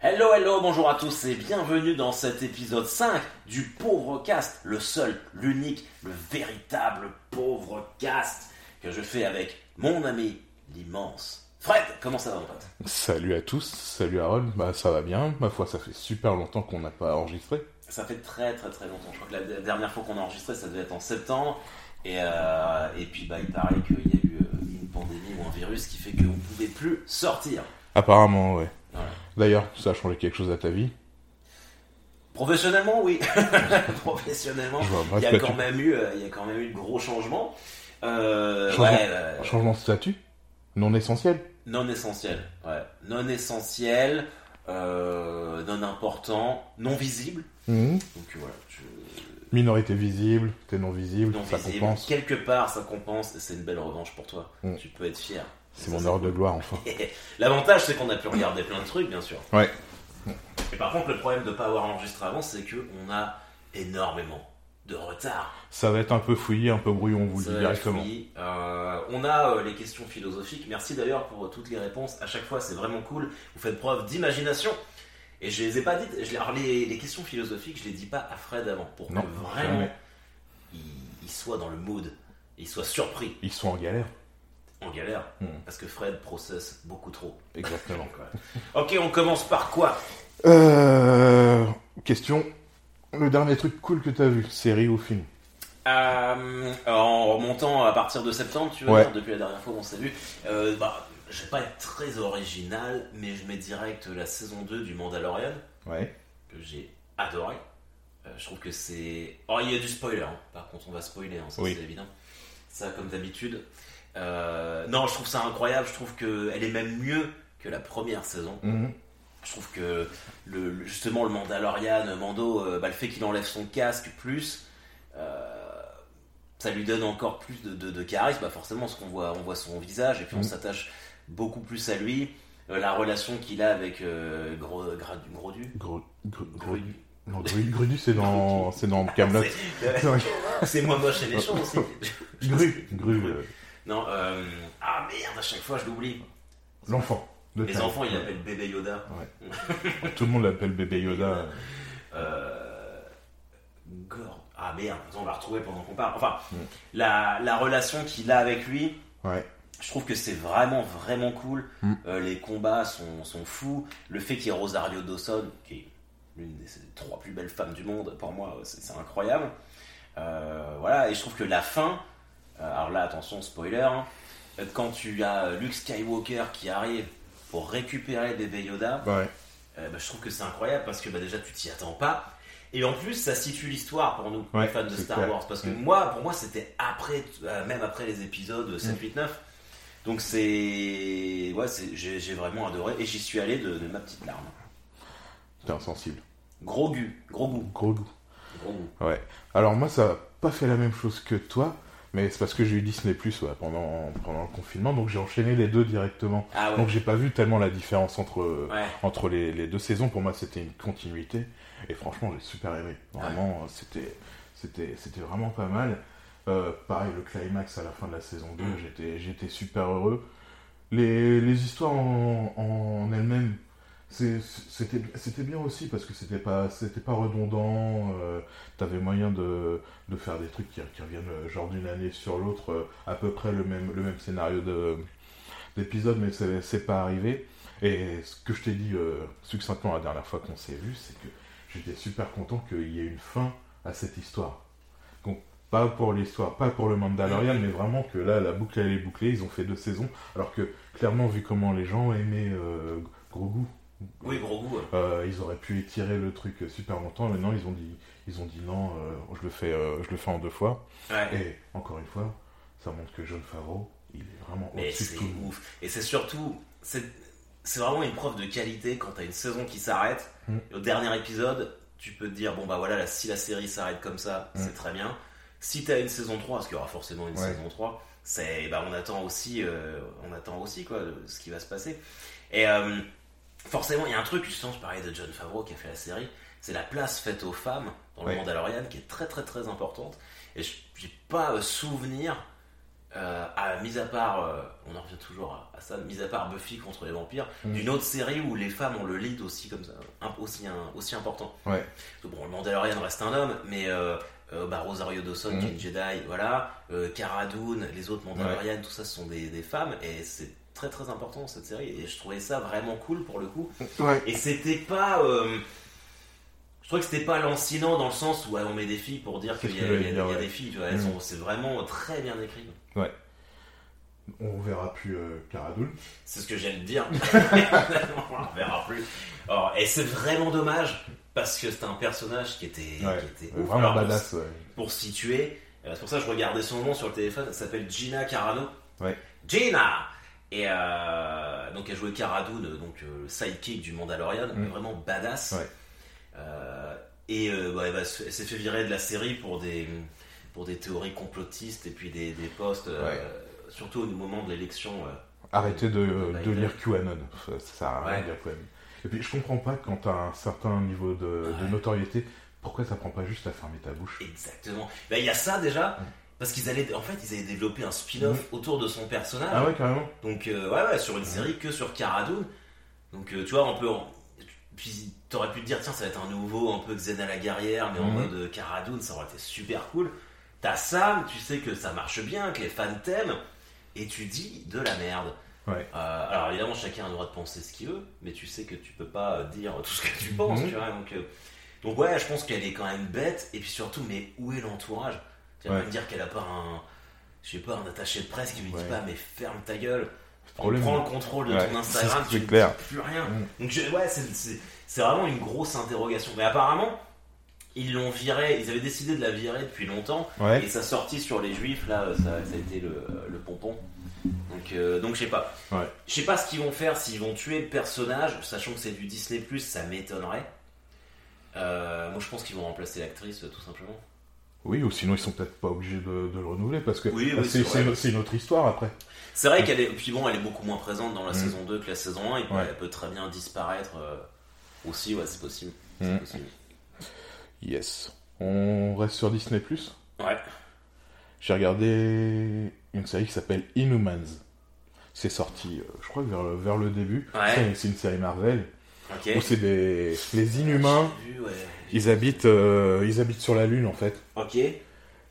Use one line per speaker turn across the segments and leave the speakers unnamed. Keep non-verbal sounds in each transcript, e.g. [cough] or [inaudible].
Hello, hello, bonjour à tous et bienvenue dans cet épisode 5 du Pauvre Cast, le seul, l'unique, le véritable Pauvre Cast que je fais avec mon ami, l'immense Fred. Comment ça va, mon pote?
Salut à tous, salut Harold, bah ça va bien, ma foi ça fait super longtemps qu'on n'a pas enregistré.
Ça fait très très très longtemps, je crois que la dernière fois qu'on a enregistré ça devait être en septembre et, euh, et puis bah il paraît qu'il y a eu euh, une pandémie ou un virus qui fait qu'on ne pouvait plus sortir.
Apparemment, ouais.
Voilà.
D'ailleurs, ça a changé quelque chose à ta vie
Professionnellement, oui. [laughs] Professionnellement, il y, a quand même eu, euh, il y a quand même eu de gros changements. Euh,
Changement.
ouais, euh,
Changement de statut Non essentiel
non essentiel. Ouais. Non essentiel, euh, non important, non visible.
Mhm.
Donc voilà, je-
Minorité visible, t'es non visible,
non
ça
visible.
compense.
Quelque part, ça compense et c'est une belle revanche pour toi.
Mm.
Tu peux être fier.
C'est mon heure de gloire enfin. [laughs]
L'avantage, c'est qu'on a pu regarder plein de trucs, bien sûr.
Ouais.
Et par contre, le problème de ne pas avoir enregistré avant, c'est qu'on a énormément de retard.
Ça va être un peu fouillé, un peu brouillon, on vous le dit directement.
Euh, on a euh, les questions philosophiques. Merci d'ailleurs pour euh, toutes les réponses. À chaque fois, c'est vraiment cool. Vous faites preuve d'imagination. Et je les ai pas dites. Je alors, les, les questions philosophiques, je les dis pas à Fred avant pour
Non,
que vraiment il, il soit dans le mood, il soit surpris,
Ils sont en galère.
Galère,
Hmm.
parce que Fred processe beaucoup trop.
Exactement. [laughs]
Ok, on commence par quoi?
Euh... Question. Le dernier truc cool que t'as vu, série ou film?
Euh, En remontant à partir de septembre, tu
Ouais.
dire, depuis la dernière fois qu'on s'est vu, euh, bah, je vais pas être très original, mais je mets direct la saison 2 du Mandalorian,
Ouais.
que j'ai adoré. Euh, je trouve que c'est. Oh, il y a du spoiler, hein. par contre, on va spoiler, hein, ça
Oui.
c'est évident. Ça, comme d'habitude. Euh, non, je trouve ça incroyable, je trouve qu'elle est même mieux que la première saison.
Mhm.
Je trouve que le, justement le Mandalorian, Mando, euh, bah, le fait qu'il enlève son casque plus, euh, ça lui donne encore plus de, de- de charisme. Bah, forcément, parce qu'on voit, on voit son visage et puis on
Mhm.
s'attache beaucoup plus à lui. Euh, la relation qu'il a avec euh, Gros, Gra- Grodu?
Gros... Gros... Gros...
Grudu.
Non, Gru- Grudu, c'est dans... c'est dans Camelot.
C'est- [laughs] C'est moi moche et méchant aussi.
Gru. Gru. [laughs]
Non, euh, ah merde, à chaque fois je l'oublie.
L'enfant.
Les enfants, ils l'appellent bébé Yoda.
Tout le monde l'appelle bébé Yoda.
Euh... Ah merde, on va retrouver pendant qu'on parle. Enfin, la, la relation qu'il a avec lui,
Ouais.
je trouve que c'est vraiment, vraiment cool.
Mm.
Euh, les combats sont, sont fous. Le fait qu'il y ait Rosario Dawson, qui est l'une des trois plus belles femmes du monde, pour moi, c'est incroyable. Euh, voilà, et je trouve que la fin, alors là, attention, spoiler, hein, quand tu as Luke Skywalker qui arrive pour récupérer bébé Yoda,
Ouais.
euh, bah, je trouve que c'est incroyable parce que bah, déjà tu t'y attends pas. Et en plus, ça situe l'histoire pour nous,
Ouais,
les fans de Star
clair.
Wars. Parce que
Mm.
moi, pour moi, c'était après, euh, même après les épisodes 7, 8, 9. Donc c'est. Ouais, j'ai vraiment adoré. Et j'y suis allé de, de ma petite larme.
T'es insensible.
Gros goût, gros goût,
Gros goût.
gros goût.
Ouais. Alors moi, ça n'a pas fait la même chose que toi, mais c'est parce que j'ai eu Disney Plus pendant, pendant le confinement, donc j'ai enchaîné les deux directement.
Ah ouais.
Donc j'ai pas vu tellement la différence entre,
Ouais.
entre les, les deux saisons. Pour moi, c'était une continuité. Et franchement, j'ai super aimé. Vraiment, c'était, c'était, c'était vraiment pas mal. Euh, pareil, le climax à la fin de la saison 2,
Mm.
j'étais, j'étais super heureux. Les, les histoires en, en elles-mêmes, c'était, bien aussi parce que c'était pas, pas redondant. Euh, T'avais moyen de, de faire des trucs qui, reviennent euh, genre d'une année sur l'autre, euh, à peu près le même, le même scénario de, d'épisode, mais c'est, pas arrivé. Et ce que je t'ai dit succinctement la dernière fois qu'on s'est vu, c'est que j'étais super content qu'il y ait une fin à cette histoire. Donc, pas pour l'histoire, pas pour le Mandalorian, mais vraiment que là, la boucle elle est bouclée. Ils ont fait deux saisons, alors que clairement, vu comment les gens aimaient euh, Grogu,
Oui, gros goût. ouais.
euh, ils auraient pu étirer le truc super longtemps. Maintenant, ils ont dit, ils ont dit non, euh, je le fais, euh, je le fais en deux fois.
Ouais.
Et encore une fois, ça montre que John Favreau, il est vraiment au-dessus de tout le monde.
ouf. Et c'est surtout, c'est vraiment une preuve de qualité quand t'as une saison qui s'arrête.
Mm.
Au dernier épisode, tu peux te dire, bon bah voilà, là, si la série s'arrête comme ça,
Mm.
c'est très bien. Si t'as une saison 3, parce qu'il y aura forcément une
Ouais.
saison 3, c'est, bah, on attend aussi, euh, on attend aussi quoi, ce qui va se passer. Et euh, forcément, il y a un truc, justement, je parlais de John Favreau qui a fait la série, c'est la place faite aux femmes dans le
Ouais.
Mandalorian qui est très très très importante. Et je- j'ai pas euh, souvenir euh, à, mis à part, euh, on en revient toujours à, à ça, mis à part Buffy contre les vampires,
Mm.
d'une autre série où les femmes ont le lead aussi comme ça, un- aussi, un- aussi important.
Ouais.
Bon, le Mandalorian reste un homme, mais euh, bah, Rosario Dawson
Mm.
qui est une Jedi, voilà, Cara Dune, les autres Mandalorians, tout ça ce sont des, des femmes, et c'est très très important cette série, et je trouvais ça vraiment cool pour le coup.
Ouais.
Et c'était pas. euh, je trouvais que c'était pas lancinant dans le sens où ouais, on met des filles pour dire qu'il y, a- y y
ouais.
des filles,
Mm.
sont- c'est vraiment très bien écrit.
On verra plus euh, Cara Dune.
C'est ce que j'aime dire. [laughs] on verra plus. Alors, et c'est vraiment dommage parce que c'était un personnage qui était,
Ouais.
qui était ouf.
Vraiment
Alors, pour-
badass. ouais.
Pour situer, euh, c'est pour ça que je regardais son nom sur le téléphone, elle s'appelle Gina Carano.
Ouais.
Gina Et euh, donc elle jouait Cara Dune, donc euh, le sidekick du Mandalorian,
Mm.
vraiment badass.
Ouais.
Euh, et euh, bah, elle, s'est fait virer de la série pour des, pour des théories complotistes et puis des, des posts,
Ouais.
surtout au moment de l'élection.
Arrêtez de, lire QAnon. Ça, ça sert à rien de lire QAnon. Et puis je comprends pas quand t'as un certain niveau de, notoriété, pourquoi ça prend pas juste à fermer ta bouche?
Exactement. Bah, Il y a ça déjà, parce qu'ils allaient, en fait, ils avaient développé un spin-off autour de son personnage.
Ah ouais, carrément
Donc, euh, ouais, ouais, sur une série que sur Cara Dune. Donc, euh, tu vois, on peut. en- Puis, t'aurais pu te dire, tiens, ça va être un nouveau, un peu Xena la guerrière, mais en
Mhm.
mode euh, Cara Dune, ça aurait été super cool. T'as ça, tu sais que ça marche bien, que les fans t'aiment, et tu dis de la merde.
Ouais.
Euh, alors, évidemment, chacun a le droit de penser ce qu'il veut, mais tu sais que tu peux pas dire tout ce que tu penses,
Mhm.
tu vois. Donc, donc, ouais, je pense qu'elle est quand même bête, et puis surtout, mais où est l'entourage? Tu vas
Ouais.
me dire qu'elle a pas un. Je sais pas, un attaché de presse qui lui dit pas, mais ferme ta gueule. On
Problème.
prend le contrôle de
Ouais,
ton Instagram, tu
clair.
plus rien.
Mm.
Donc je- ouais, c'est- vraiment une grosse interrogation. Mais apparemment, ils l'ont viré, ils avaient décidé de la virer depuis longtemps, et sa sortie sur les juifs, là, ça, ça a été le, le pompon. Donc, euh, donc je sais pas. Je sais pas ce qu'ils vont faire, s'ils vont tuer le personnage, sachant que c'est du Disney+, ça m'étonnerait. Euh, moi je pense qu'ils vont remplacer l'actrice tout simplement.
Oui, ou sinon ils sont peut-être pas obligés de, de le renouveler parce que
Oui, oui,
c'est une, autre histoire après.
C'est vrai qu'elle est, puis bon, elle est beaucoup moins présente dans la
Mm.
saison 2 que la saison 1, et puis
Ouais.
elle peut très bien disparaître euh, aussi, ouais, c'est possible.
Mm.
possible.
Yes. On reste sur Disney+.
Ouais.
J'ai regardé une série qui s'appelle Inhumans. C'est sorti, euh, je crois, vers le, vers le début.
Ouais.
C'est- une série Marvel
Ok.
où c'est des les Inhumains.
J'ai vu, ouais.
Ils habitent, euh, ils habitent sur la Lune en fait.
Ok.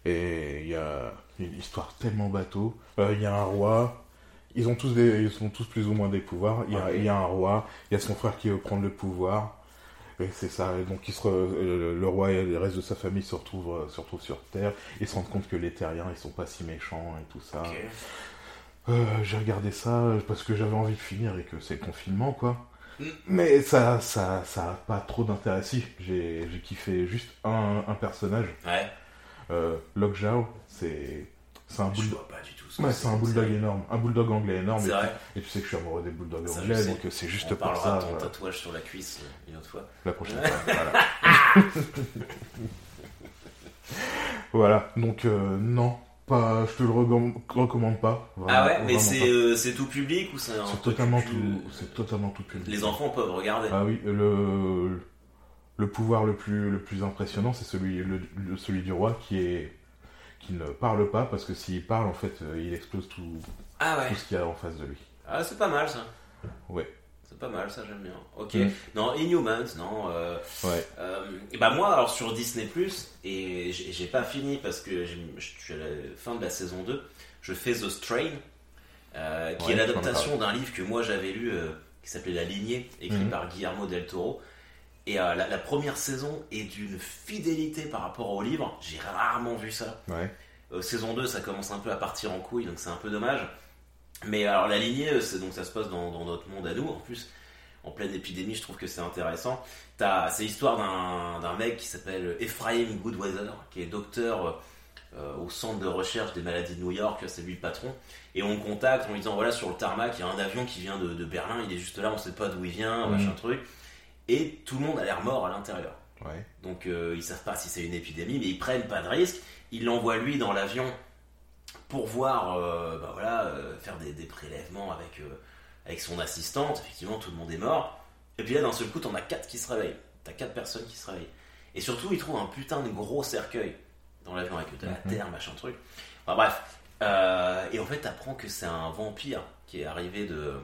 Et il y a une histoire tellement bateau. Euh, Il y a un roi. Ils ont tous des, ils ont tous plus ou moins des pouvoirs. Il y a,
Ok.
il y a un roi. Il y a son frère qui veut prendre le pouvoir. Et c'est ça. Et donc il se re- euh, le roi et le reste de sa famille se retrouvent, se retrouvent sur Terre. Ils se rendent compte que les Terriens ils sont pas si méchants et tout ça.
Ok.
Euh, J'ai regardé ça parce que j'avais envie de finir et que c'est le confinement quoi. Mais ça, ça, ça a pas trop d'intérêt. Si, j'ai j'ai kiffé juste un, un personnage.
Ouais.
Euh, Lockjaw, c'est c'est un
Je
bulldog.
vois pas du tout ce que
Ouais, c'est un bulldog énorme, un bulldog anglais énorme.
C'est
Et,
vrai.
et tu sais que je suis amoureux des bulldogs
Ça, je
anglais,
sais.
donc euh, c'est juste
On
pour
parlera
ça.
de ton
euh,
tatouage sur la cuisse euh, une autre fois.
la prochaine [laughs] fois. Voilà. [laughs] voilà. Donc euh, non, pas, je te le recomm- recommande pas.
Ah ouais, mais c'est euh, c'est tout public ou c'est
C'est totalement
plus-
tout, c'est totalement tout public.
Les enfants peuvent regarder.
Ah oui, le le pouvoir le plus le plus impressionnant, c'est celui le, le- celui du roi qui est qui ne parle pas parce que s'il parle en fait, euh, il explose tout
Ah ouais.
tout ce qu'il y a en face de lui.
Ah, c'est pas mal ça.
Ouais.
C'est pas mal, ça j'aime bien. Ok.
Mm.
Non, Inhumans, non. euh,
Ouais.
euh, et bah moi, alors sur Disney et j'ai pas fini parce que je suis à la fin de la saison 2, je fais The Strain, euh, qui
Ouais,
est l'adaptation d'un livre que moi j'avais lu euh, qui s'appelait La Lignée, écrit
Mhm.
par Guillermo del Toro. Et la, la première saison est d'une fidélité par rapport au livre, j'ai rarement vu ça.
Ouais.
Saison 2, ça commence un peu à partir en couille, donc c'est un peu dommage. Mais alors la lignée, euh, c'est donc ça se passe dans, dans notre monde à nous. En plus, en pleine épidémie, je trouve que c'est intéressant. T'as- C'est l'histoire d'un mec qui s'appelle Ephraim Goodweather, qui est docteur euh, au centre de recherche des maladies de New York. C'est lui le patron. Et on le contacte en lui disant voilà sur le tarmac, il y a un avion qui vient de, de Berlin. Il est juste là, on sait pas d'où il vient,
Mhm.
machin truc. Et tout le monde a l'air mort à l'intérieur.
Ouais.
Donc euh, ils savent pas si c'est une épidémie, mais ils prennent pas de risque. Ils l'envoient lui dans l'avion pour voir, euh, bah voilà, euh, faire des, des prélèvements avec, euh, avec son assistante. Effectivement, tout le monde est mort. Et puis là, d'un seul coup, t'en as quatre qui se réveillent. T'as quatre personnes qui se réveillent. Et surtout, ils trouvent un putain de gros cercueil dans l'avion avec de la
Mhm.
terre, machin truc. Enfin bref. Euh, et en fait, t'apprends que c'est un vampire qui est arrivé de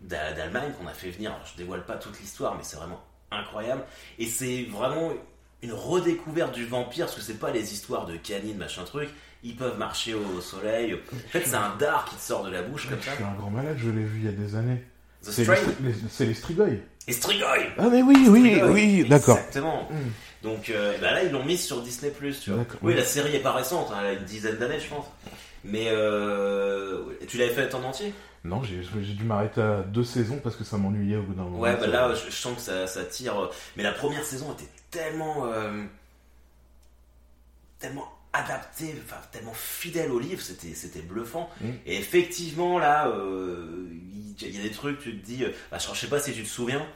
d'A- d'Allemagne qu'on a fait venir. Alors, je dévoile pas toute l'histoire, mais c'est vraiment incroyable. Et c'est vraiment une redécouverte du vampire, parce que c'est pas les histoires de canines, machin truc. Ils peuvent marcher au soleil. En fait, c'est un dard qui te sort de la bouche comme
Je
ça.
suis un grand malade, je l'ai vu il y a des années. C'est les,
Strain
les- Strigoi.
Strigoi
Ah mais oui, oui,
Strigoi.
oui, d'accord.
Exactement.
Mm.
Donc euh, bah là, ils l'ont mise sur Disney+, tu vois. Oui, la série est pas récente, hein, elle a une dizaine d'années, je pense. Mais euh, tu l'avais fait en entier?
Non, j'ai dû m'arrêter à deux saisons parce que ça m'ennuyait au bout d'un moment.
Ouais, bah là, je, je sens que ça, ça tire. Mais la première saison était tellement. euh, tellement adaptée, enfin, tellement fidèle au livre, c'était c'était bluffant.
Mm.
Et effectivement, là, euh, il y, a des trucs, tu te dis. euh, bah, je sais pas si tu te souviens,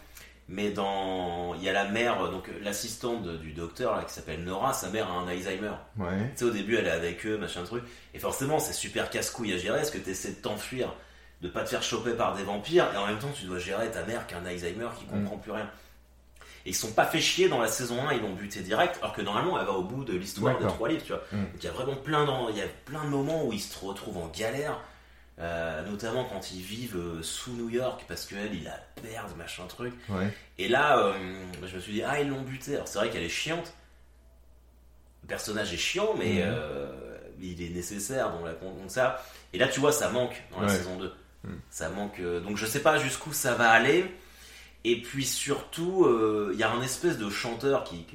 mais dans. Il y a la mère, donc l'assistante du docteur, là, qui s'appelle Nora, sa mère a un Alzheimer.
Ouais.
Tu sais, au début, elle est avec eux, machin truc. Et forcément, c'est super casse-couille à gérer, parce que tu essaies de t'enfuir, de pas te faire choper par des vampires, et en même temps, tu dois gérer ta mère qui a un Alzheimer qui comprend plus rien. Et ils se sont pas fait chier dans la saison 1, ils l'ont buté direct, alors que normalement, elle va au bout de l'histoire des trois livres, tu vois.
Mm.
Donc il y a vraiment plein, il y a plein de moments où ils se retrouvent en galère. euh, notamment quand ils vivent euh, sous New York parce qu'elle il la perd machin truc
Ouais.
et là, euh, je me suis dit, ah, ils l'ont buté. Alors, c'est vrai qu'elle est chiante. Le personnage est chiant, mais euh, il est nécessaire dans la donc ça. Et là, tu vois, ça manque dans la
Ouais.
saison 2.
Mhm.
Ça manque. donc, je sais pas jusqu'où ça va aller. Et puis, surtout, euh, il y a un espèce de chanteur qui.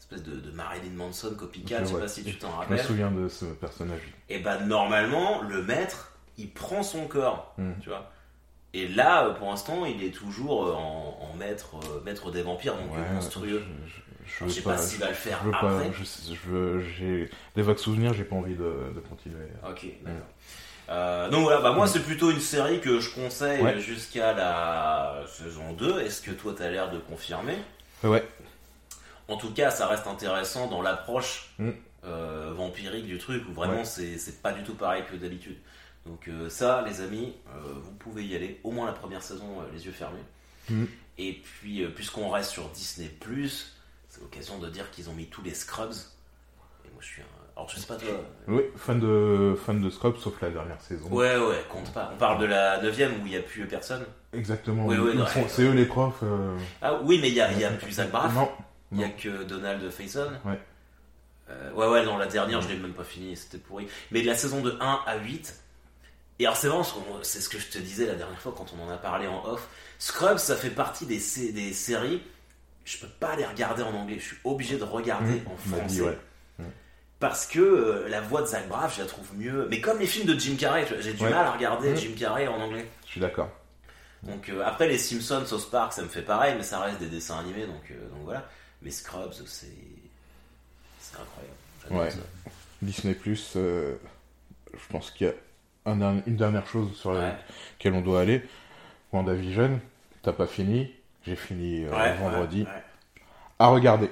espèce de, de Marilyn Manson copycat, je sais
ouais.
pas si tu t'en
Je me
rappelles.
souviens de ce personnage.
Et bah, normalement, le maître, il prend son corps,
Mhm.
tu vois. Et là, euh, pour l'instant, il est toujours euh, en, en maître, maître des vampires, donc
Ouais,
monstrueux.
Je, je
sais pas s'il va le faire
je veux pas,
après.
je, je veux, j'ai des vagues souvenirs, j'ai pas envie de, de continuer.
Ok, d'accord. Euh, donc voilà, bah moi c'est plutôt une série que je conseille
Ouais.
jusqu'à la saison 2. Est-ce que toi t'as l'air de confirmer?
Ouais,
En tout cas, ça reste intéressant dans l'approche
Mm.
euh, vampirique du truc où vraiment
Ouais.
c'est pas du tout pareil que d'habitude. Donc euh, ça, les amis, euh, vous pouvez y aller, au moins la première saison, les yeux fermés.
Mm.
Et puis, puisqu'on reste sur Disney+, c'est l'occasion de dire qu'ils ont mis tous les Scrubs. Et moi je suis un... Alors je sais pas toi...
oui, fan de, fan de Scrubs, sauf la dernière saison.
Ouais, ouais, compte pas. On parle de la 9 où il n'y a plus personne.
Exactement.
Ouais.
c'est eux les profs. euh,
Ah oui, mais il y a, y a plus Zach Braff.
Non,
Il y a que Donald Faison.
Ouais.
Euh, ouais, ouais, non, la dernière, je l'ai même pas fini, c'était pourri. Mais de la saison de 1 à 8. Et alors, c'est vraiment, c'est ce que je te disais la dernière fois quand on en a parlé en off. Scrubs, ça fait partie des, des séries. Je peux pas les regarder en anglais, je suis obligé de regarder
Mmh,
en
dit,
français.
ouais.
Parce que euh, la voix de Zach Braff, je la trouve mieux. Mais comme les films de Jim Carrey, j'ai du
Ouais.
mal à regarder
Mmh.
Jim Carrey en anglais.
Je suis d'accord.
Donc euh, après les Simpsons, South Park, ça me fait pareil, mais ça reste des dessins animés, donc, euh, donc voilà. Mais Scrubs, c'est c'est incroyable. J'adore
Ouais.
ça.
Disney Plus, je pense qu'il y a un une dernière chose sur
Ouais.
laquelle on doit aller. WandaVision, t'as pas fini, j'ai fini
Ouais,
vendredi. À regarder,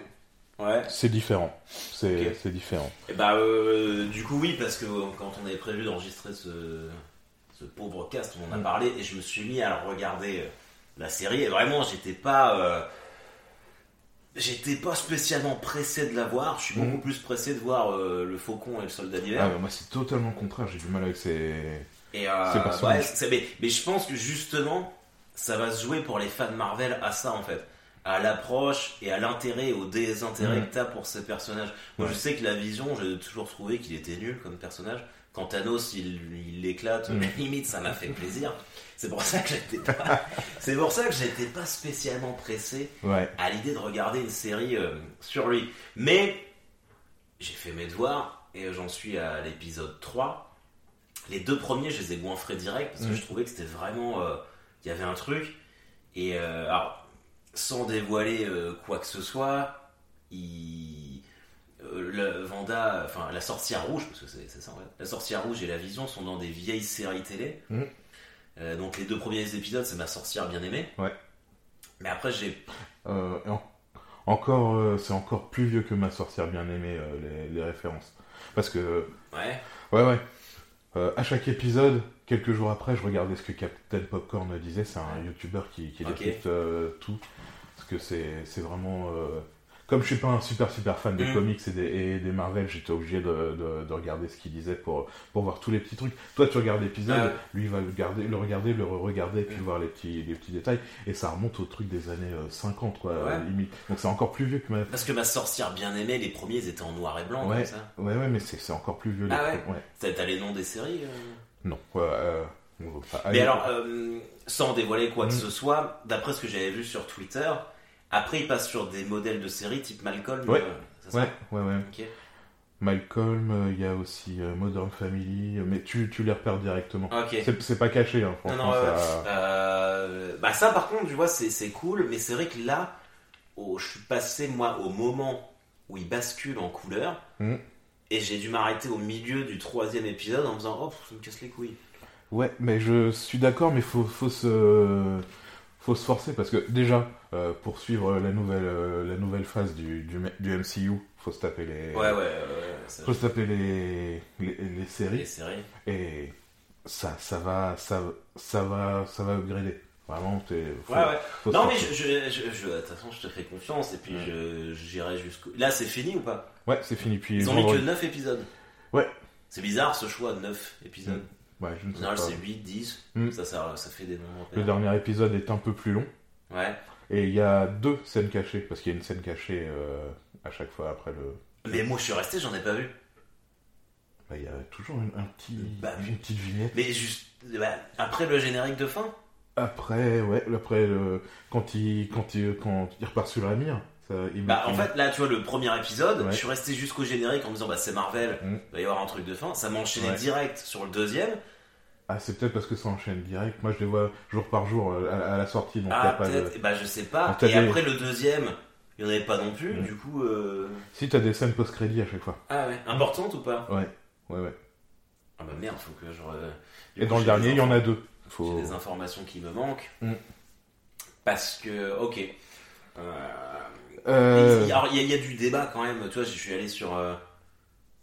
ouais.
C'est différent. C'est différent.
Et bah euh, du coup oui, parce que euh, quand on avait prévu d'enregistrer ce, ce pauvre cast, on en a
Mm.
parlé et je me suis mis à regarder euh, la série et vraiment j'étais pas euh, j'étais pas spécialement pressé de la voir. Je suis
Mm.
beaucoup plus pressé de voir euh, le Faucon et le Soldat d'hiver.
Ah, mais moi, c'est totalement le contraire. J'ai du mal avec ces.
Et ouais, mais, mais je pense que justement, ça va se jouer pour les fans Marvel à ça en fait. À l'approche et à l'intérêt, au désintérêt
Mhm.
que t'as pour ces personnages. Moi
Ouais.
je sais que la vision, j'ai toujours trouvé qu'il était nul comme personnage. Quand Thanos il l'éclate,
Mhm. [laughs]
limite ça m'a fait plaisir. C'est pour ça que j'étais pas, [laughs] c'est pour ça que j'étais pas spécialement pressé
Ouais.
à l'idée de regarder une série euh, sur lui. Mais j'ai fait mes devoirs et j'en suis à l'épisode 3. Les deux premiers, je les ai goinfrés direct parce que
Mhm.
je trouvais que c'était vraiment. euh, Il y avait un truc. Et euh, alors, sans dévoiler euh, quoi que ce soit, il. euh, le Vanda, enfin la sorcière rouge, parce que c'est ça en fait. La sorcière rouge et la vision sont dans des vieilles séries télé.
Mhm.
Euh, donc les deux premiers épisodes, c'est ma sorcière bien aimée.
Ouais.
Mais après, j'ai
Euh, en- Encore, euh, c'est encore plus vieux que ma sorcière bien aimée, les, les références. Parce que,
Ouais.
ouais, ouais. À chaque épisode, quelques jours après, je regardais ce que Captain Popcorn disait. C'est un youtubeur qui, qui décrypte euh, tout. Parce que c'est vraiment. euh, comme je suis pas un super super fan des
Mm.
comics et des, et des Marvel, j'étais obligé de, de, de regarder ce qu'il disait pour, pour voir tous les petits trucs. Toi, tu regardes l'épisode,
Ouais.
lui il va le, garder, le regarder, le regarder, puis
Mm.
voir les petits, les petits détails. Et ça remonte au truc des années euh, 50, quoi,
Ouais.
limite. Donc c'est encore plus vieux que ma.
Parce que ma sorcière bien aimée, les premiers ils étaient en noir et blanc
Ouais.
comme ça.
Ouais, ouais, mais c'est encore plus vieux. les
Ah ouais
trucs, ouais.
T'as t'as les noms des séries euh
Non, euh, on pas-
Mais alors, euh, sans dévoiler quoi que
Mm.
ce soit, d'après ce que j'avais vu sur Twitter, après il passe sur des modèles de séries type Malcolm.
Ouais.
euh, ça
Ouais, ouais, ouais. Malcolm, euh, il y a aussi Modern Family, mais tu, tu les repères directement.
Ok.
C'est pas caché, hein,
Non,
franchement.
non, ouais,
ça-
Euh, bah ça par contre, tu vois, c'est cool, mais c'est vrai que là, oh, je suis passé moi au moment où il bascule en couleur,
Mhm.
Et j'ai dû m'arrêter au milieu du troisième épisode en me disant, oh, ça me casse les couilles.
Ouais, mais je suis d'accord, mais faut, faut se, faut se forcer parce que déjà, euh, pour suivre la nouvelle, euh, la nouvelle phase du, du, du MCU, faut se taper les,
Ouais, ouais, ouais, ouais, ça-
faut se taper les, les, les
les
séries et ça, ça va, ça, ça va, ça va upgrader. Vraiment, t'es, faut,
Ouais, ouais.
faut
Non, mais je, je, je, de toute façon, je te fais confiance, et puis j'irai jusqu'au. Là, c'est fini ou pas?
Ouais, c'est fini. Puis
Ils ont mis que
vendredi-
9 épisodes.
Ouais.
C'est bizarre ce choix, 9 épisodes.
Ouais, je ne
En
sais
général,
pas.
c'est 8, 10.
Mm.
Ça, ça, ça fait des moments.
Le dernier épisode est un peu plus long.
Ouais.
Et il y a deux scènes cachées, parce qu'il y a une scène cachée euh, à chaque fois après le.
Mais moi, je suis resté, j'en ai pas vu.
Bah, il y a toujours une, un petit,
Bah,
une petite vignette.
Mais juste. bah, après le générique de fin?
Après, ouais, après, le, quand, il, quand, il, quand il repart sur la mire, ça,
Bah, en fait, là, tu vois, le premier épisode,
Ouais.
je suis resté jusqu'au générique en me disant, bah, c'est Marvel,
Mm.
il va y avoir un truc de fin. Ça
Ouais.
direct sur le deuxième.
Ah, c'est peut-être parce que ça enchaîne direct. Moi, je les vois jour par jour euh, à, à la sortie, donc
ah, peut-être.
de.
Et Bah, je sais pas.
Donc,
Et
des-
après le deuxième, il n'y en avait pas non plus.
Mm.
Du coup. euh,
Si, t'as des scènes post-crédit à chaque fois.
Ah ouais. Importante ou pas?
Ouais, ouais, ouais.
Ah bah merde, faut que je. re- Du
Et
coup,
dans le dernier, il y en a deux. Faut...
J'ai des informations qui me manquent.
Mm.
Parce que, ok. Euh,
Euh,
il, y a, alors, il y a- il y a du débat quand même. Tu vois, je suis allé sur. euh,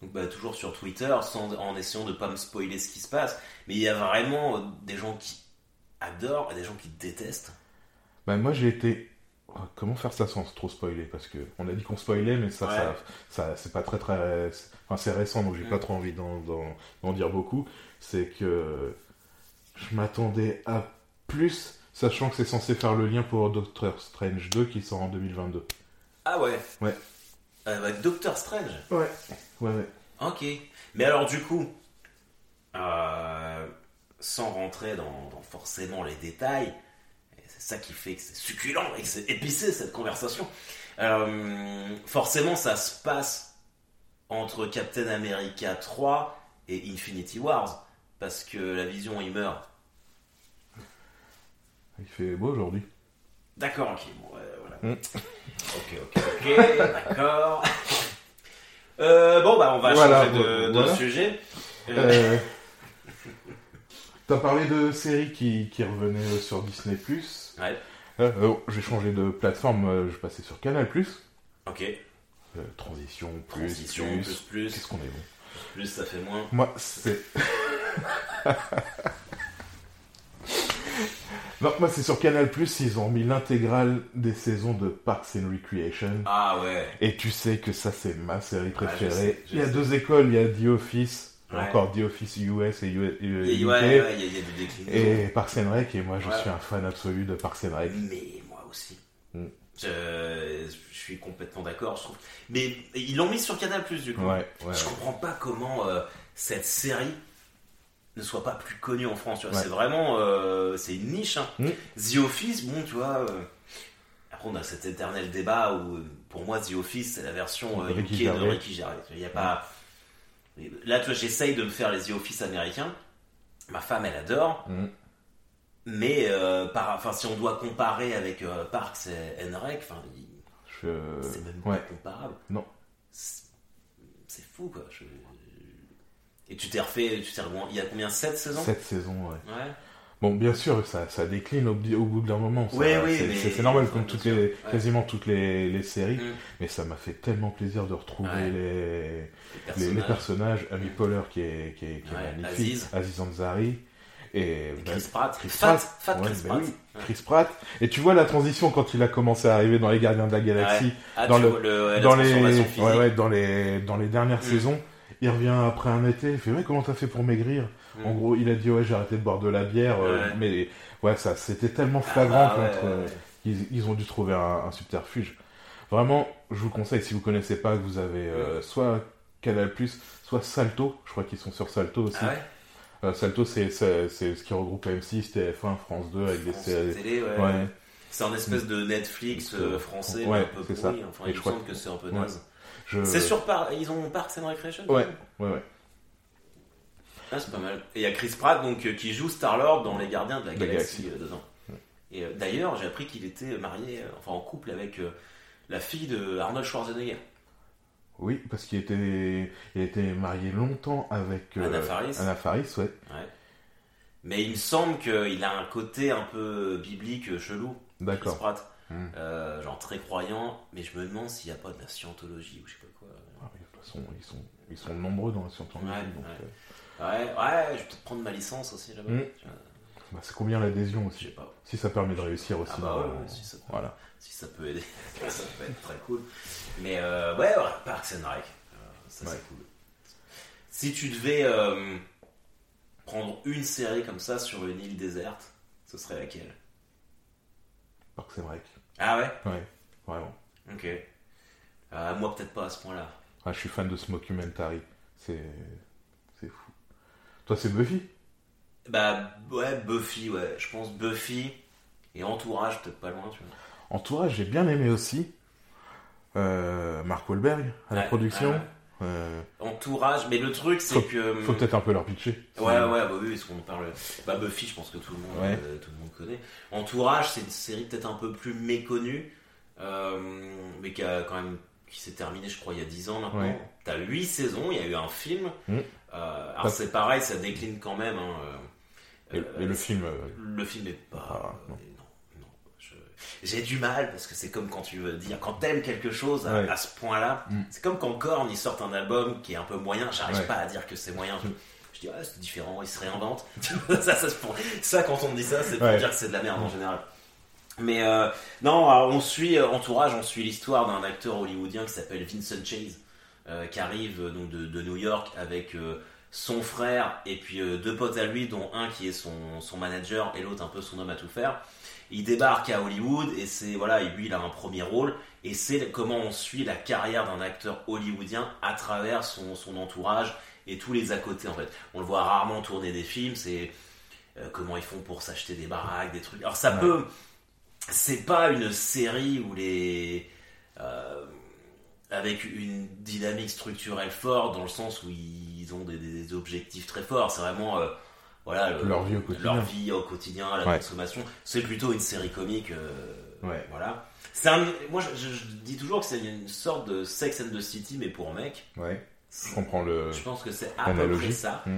bah, toujours sur Twitter, sans, en essayant de pas me spoiler ce qui se passe. Mais il y a vraiment euh, des gens qui adorent et des gens qui détestent.
Bah, moi, j'ai été. Oh, Comment faire ça sans trop spoiler? Parce que on a dit qu'on spoilait, mais ça,
Ouais.
ça, ça- c'est pas très très. Enfin, c'est récent, donc j'ai
Mm.
pas trop envie d'en, d'en- d'en dire beaucoup. C'est que je m'attendais à plus, sachant que c'est censé faire le lien pour Doctor Strange 2 qui sort en 2022.
Ah ouais
Ouais.
Euh, Avec Doctor Strange
Ouais. Ouais, ouais.
Ok. Mais alors, du coup, euh, sans rentrer dans, dans forcément les détails, c'est ça qui fait que c'est succulent et que c'est épicé cette conversation. euh, forcément, ça se passe entre Captain America 3 et Infinity Wars. Parce que la vision, il meurt.
Il fait beau aujourd'hui.
D'accord, ok. Bon.
Mm.
Ok, ok, ok. [laughs] D'accord. Euh, bon, bah, on va
Voilà,
changer de, sujet. Euh,
Euh, T'as parlé de séries qui, qui revenaient sur Disney+.
Ouais.
Euh, euh, je vais changer de plateforme, euh, je passer sur Canal+.
ok.
Euh, transition, plus,
Transition,
plus.
plus, plus,
Qu'est-ce qu'on est bon?
plus, ça fait moins.
Moi, c'est... [laughs] non, moi, c'est sur Canal+, ils ont mis l'intégrale des saisons de Parks and Recreation.
Ah ouais.
Et tu sais que ça, c'est ma série
je
préférée.
sais, je
il y a
sais.
deux écoles, il y a The Office,
Ouais.
encore The Office US et U-
Il
U-
y a, ouais,
UK,
ouais, il y a, il y a des déclinaisons.
et Parks and Rec, et moi, je suis un fan absolu de Parks and Rec.
Mais moi aussi.
Mm.
Je, je suis complètement d'accord, je trouve. Mais ils l'ont mis sur Canal Plus du coup.
Ouais, ouais,
Je comprends pas comment euh, cette série ne soit pas plus connue en France.
Ouais.
C'est vraiment, euh, c'est une niche. hein.
Mm.
The Office, bon, tu vois. euh, après, on a cet éternel débat où, pour moi, The Office, c'est la version euh,
Ricky
UK de. Ricky Gervais. Il y a pas. Là, tu vois, j'essaye de me faire les The Office américains. Ma femme, elle adore.
Mm.
Mais euh, par, enfin, si on doit comparer avec Parks et and Rec, enfin,
Je...
c'est même
ouais.
pas comparable.
Non.
C'est c'est fou, quoi. Je- Et tu t'es refait, tu t'es Il y a combien 7 saisons?
Cette saison, ouais.
Ouais.
Bon, bien sûr, ça, ça décline au, au bout d'un moment. ça-
Oui, oui,
c'est normal, comme toutes les,
Ouais.
quasiment toutes les, les séries.
Mm.
Mais ça m'a fait tellement plaisir de retrouver
Ouais.
les,
Les
les, les
personnages.
personnages. Amy Poehler qui est, qui est, qui est
Ouais,
magnifique.
Aziz.
Aziz Ansari. Et,
Et
bah,
Chris Pratt.
Chris Pratt.
Fat
Ouais,
Chris Pratt.
oui,
Ouais.
Chris Pratt. Et tu vois la transition quand il a commencé à arriver dans les Gardiens de la Galaxie,
Ah,
dans le-
ouais,
dans les, ouais, ouais, dans les, dans les dernières
Mm.
saisons. Il revient après un été, il fait ouais comment t'as fait pour maigrir?
Mm.
En gros, il a dit ouais j'ai arrêté de boire de la bière, euh, mais ouais ça c'était tellement
Ah,
flagrant contre.
ouais,
euh,
ouais.
ils, ils ont dû trouver un, un subterfuge. Vraiment, je vous conseille si vous connaissez pas, que vous avez euh, soit Canal soit Salto. Je crois qu'ils sont sur Salto aussi.
Ah
Euh, Salto, c'est ce qui regroupe M6, TF1, France 2 avec des
France. Télé. C'est un espèce de Netflix français, un peu pourri.
ça.
Enfin,
Et
il
je
me
crois
semble
que-
que c'est un peu naze.
Je-
C'est sur Par... Ils ont Parks and Recreation
Ouais. Ouais, ouais.
Ah, c'est pas mal. Et il y a Chris Pratt donc, euh, qui joue Star-Lord dans Les Gardiens de la
La
Galaxie,
Galaxie.
euh, dedans. Et euh, d'ailleurs, j'ai appris qu'il était marié, euh, enfin en couple avec euh, la fille de Arnold Schwarzenegger.
Oui, parce qu'il était, il était marié longtemps avec euh,
Anna Faris.
Anna Faris, ouais.
Ouais. Mais il me semble qu'il a un côté un peu biblique chelou, Chris
D'accord.
Pratt.
Hmm.
Euh, genre très croyant, mais je me demande s'il n'y a pas de la scientologie ou je sais pas quoi.
Ah oui, de toute façon, ils sont, ils sont nombreux dans la scientologie.
Ouais,
donc,
ouais.
euh,
Ouais, ouais, je vais peut-être prendre ma licence aussi là-bas. Vois.
bah, c'est combien l'adhésion
Je
aussi
sais pas.
Si ça permet de réussir aussi.
Ah bah ouais, si ça peut,
Voilà.
si ça peut aider, [laughs] ça peut être très cool. Mais euh, ouais, ouais, Parks and Rec, euh, ça c'est cool. Si tu devais prendre une série comme ça sur une île déserte, ce serait laquelle?
Parks and Rec.
Ah ouais?
Ouais, vraiment.
Ok. Euh, moi peut-être pas à ce point-là.
Ah, je suis fan de ce mockumentary. C'est, c'est fou. Toi, c'est Buffy?
Bah ouais, Buffy, ouais. Je pense Buffy et Entourage, peut-être pas loin, tu vois.
Entourage, j'ai bien aimé aussi. Euh, Mark Wahlberg à la
Ouais,
production.
ouais, ouais.
Euh,
Entourage, mais le truc c'est que...
faut peut-être un peu leur pitcher.
Ouais, ouais, bah oui, parce qu'on parle. Bah, Buffy, je pense que tout le monde,
Ouais.
euh, tout le monde connaît. Entourage, c'est une série peut-être un peu plus méconnue, euh, mais qui a quand même qui s'est terminée, je crois, il y a 10 ans maintenant.
Ouais.
T'as 8 saisons, il y a eu un film.
Mm.
Euh, alors c'est pareil, ça décline quand même. hein, euh,
Et,
euh,
et le film. euh,
le film est pas.
Ah,
euh,
non.
non, non. je- J'ai du mal parce que c'est comme quand tu veux dire, quand t'aimes quelque chose à,
Ouais.
à ce point-là,
Mm.
c'est comme quand Korn ils sortent un album qui est un peu moyen, j'arrive
Ouais.
pas à dire que c'est moyen.
Mm.
Je dis, ouais, c'est différent, ils se réinventent. [laughs] ça, ça, c'est pour- ça, quand on me dit ça, c'est pour
Ouais.
dire que c'est de la merde en
Mm.
général. Mais euh, non, alors, on suit, euh, entourage, on suit l'histoire d'un acteur hollywoodien qui s'appelle Vincent Chase, euh, qui arrive euh, donc de, de New York avec euh, son frère et puis euh, deux potes à lui, dont un qui est son, son manager et l'autre un peu son homme à tout faire. Il débarque à Hollywood et c'est voilà, et lui il a un premier rôle et c'est comment on suit la carrière d'un acteur hollywoodien à travers son, son entourage et tous les à côté en fait. On le voit rarement tourner des films, c'est euh, comment ils font pour s'acheter des baraques, des trucs. Alors ça
Ouais.
peut, c'est pas une série où les euh, avec une dynamique structurelle forte dans le sens où ils ont des, des objectifs très forts. C'est vraiment euh, voilà le-
Leur vie au quotidien.
leur vie au quotidien, la
Ouais.
consommation. C'est plutôt une série comique. euh,
Ouais.
Voilà. Un- moi, je, je- je dis toujours que c'est une sorte de Sex and the City, mais pour mecs.
Ouais, je comprends le.
Je pense que c'est à peu près ça.
Mm.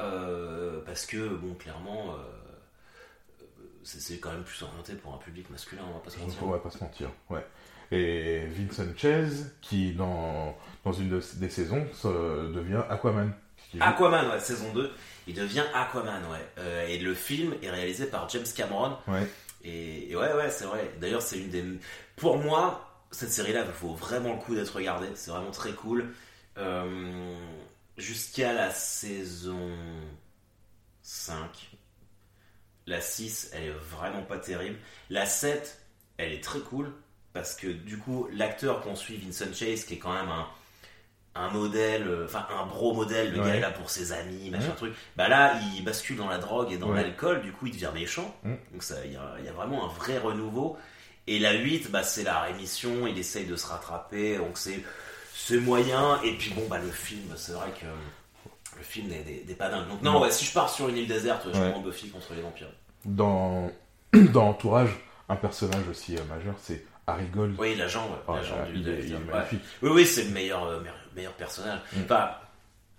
Euh, parce que, bon, clairement, euh, c'est quand même plus orienté pour un public masculin, on va pas se mentir.
On va pas se mentir, ouais. Et Vincent Chase, qui dans, dans une de- des saisons devient Aquaman.
Aquaman, ouais, saison 2, il devient Aquaman, ouais. Euh, et le film est réalisé par James Cameron.
Ouais,
Et, et ouais, ouais, c'est vrai. D'ailleurs, c'est une des. Pour moi, cette série-là vaut vraiment le coup d'être regardée. C'est vraiment très cool. Euh, Jusqu'à la saison 5. La 6, elle est vraiment pas terrible. La 7, elle est très cool. Parce que du coup, l'acteur qu'on suit, Vincent Chase, qui est quand même un, un modèle, euh, enfin un bro modèle, le gars
Ouais.
est là pour ses amis, machin
Ouais.
truc. Bah là, il bascule dans la drogue et dans
Ouais.
l'alcool, du coup, il devient méchant.
Mm.
Donc ça, il y a, il y a vraiment un vrai renouveau. Et la 8, bah, c'est la rémission, il essaye de se rattraper, donc c'est c'est moyen. Et puis bon, bah le film, c'est vrai que le film n'est pas dingue. Donc non,
Non.
ouais, si je pars sur une île déserte, je prends Buffy contre les vampires.
dans, [clears throat] dans Entourage, un personnage aussi euh, majeur, c'est Harry Gold.
Oui, l'agent, ouais,
Oh,
l'agent du
il,
de- ouais. Oui, oui, c'est le meilleur, euh, meilleur, personnage.
Mm.
Enfin,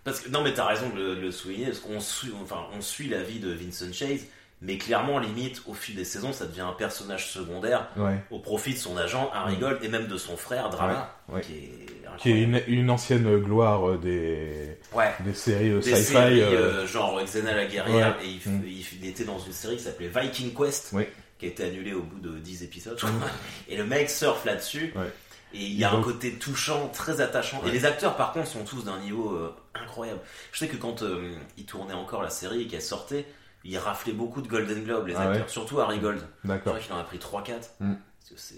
parce que, non, mais t'as raison de le, de le souligner, parce qu'on suit, enfin, on suit la vie de Vincent Chase, Mais clairement, limite, au fil des saisons, ça devient un personnage secondaire
Ouais.
au profit de son agent, Harry Gold, et même de son frère, Drama, qui est
Qui est
incroyable.
une, une ancienne gloire euh, des, des séries euh, sci-fi. euh,
genre Xena la guerrière, et il,
Mm.
il était dans une série qui s'appelait Viking Quest,
Oui.
Qui a été annulée au bout de 10 épisodes, je crois. Et le mec surfe là-dessus.
Ouais.
Et il y a un côté touchant, très attachant.
Ouais.
Et les acteurs, par contre, sont tous d'un niveau euh, incroyable. Je sais que quand euh, ils tournaient encore la série et qu'elle sortait, ils raflaient beaucoup de Golden Globe, les
Ah
acteurs.
ouais
Surtout Harry Gold. Je
D'accord.
crois qu'il en a pris 3-4.
Mm.
Parce que c'est...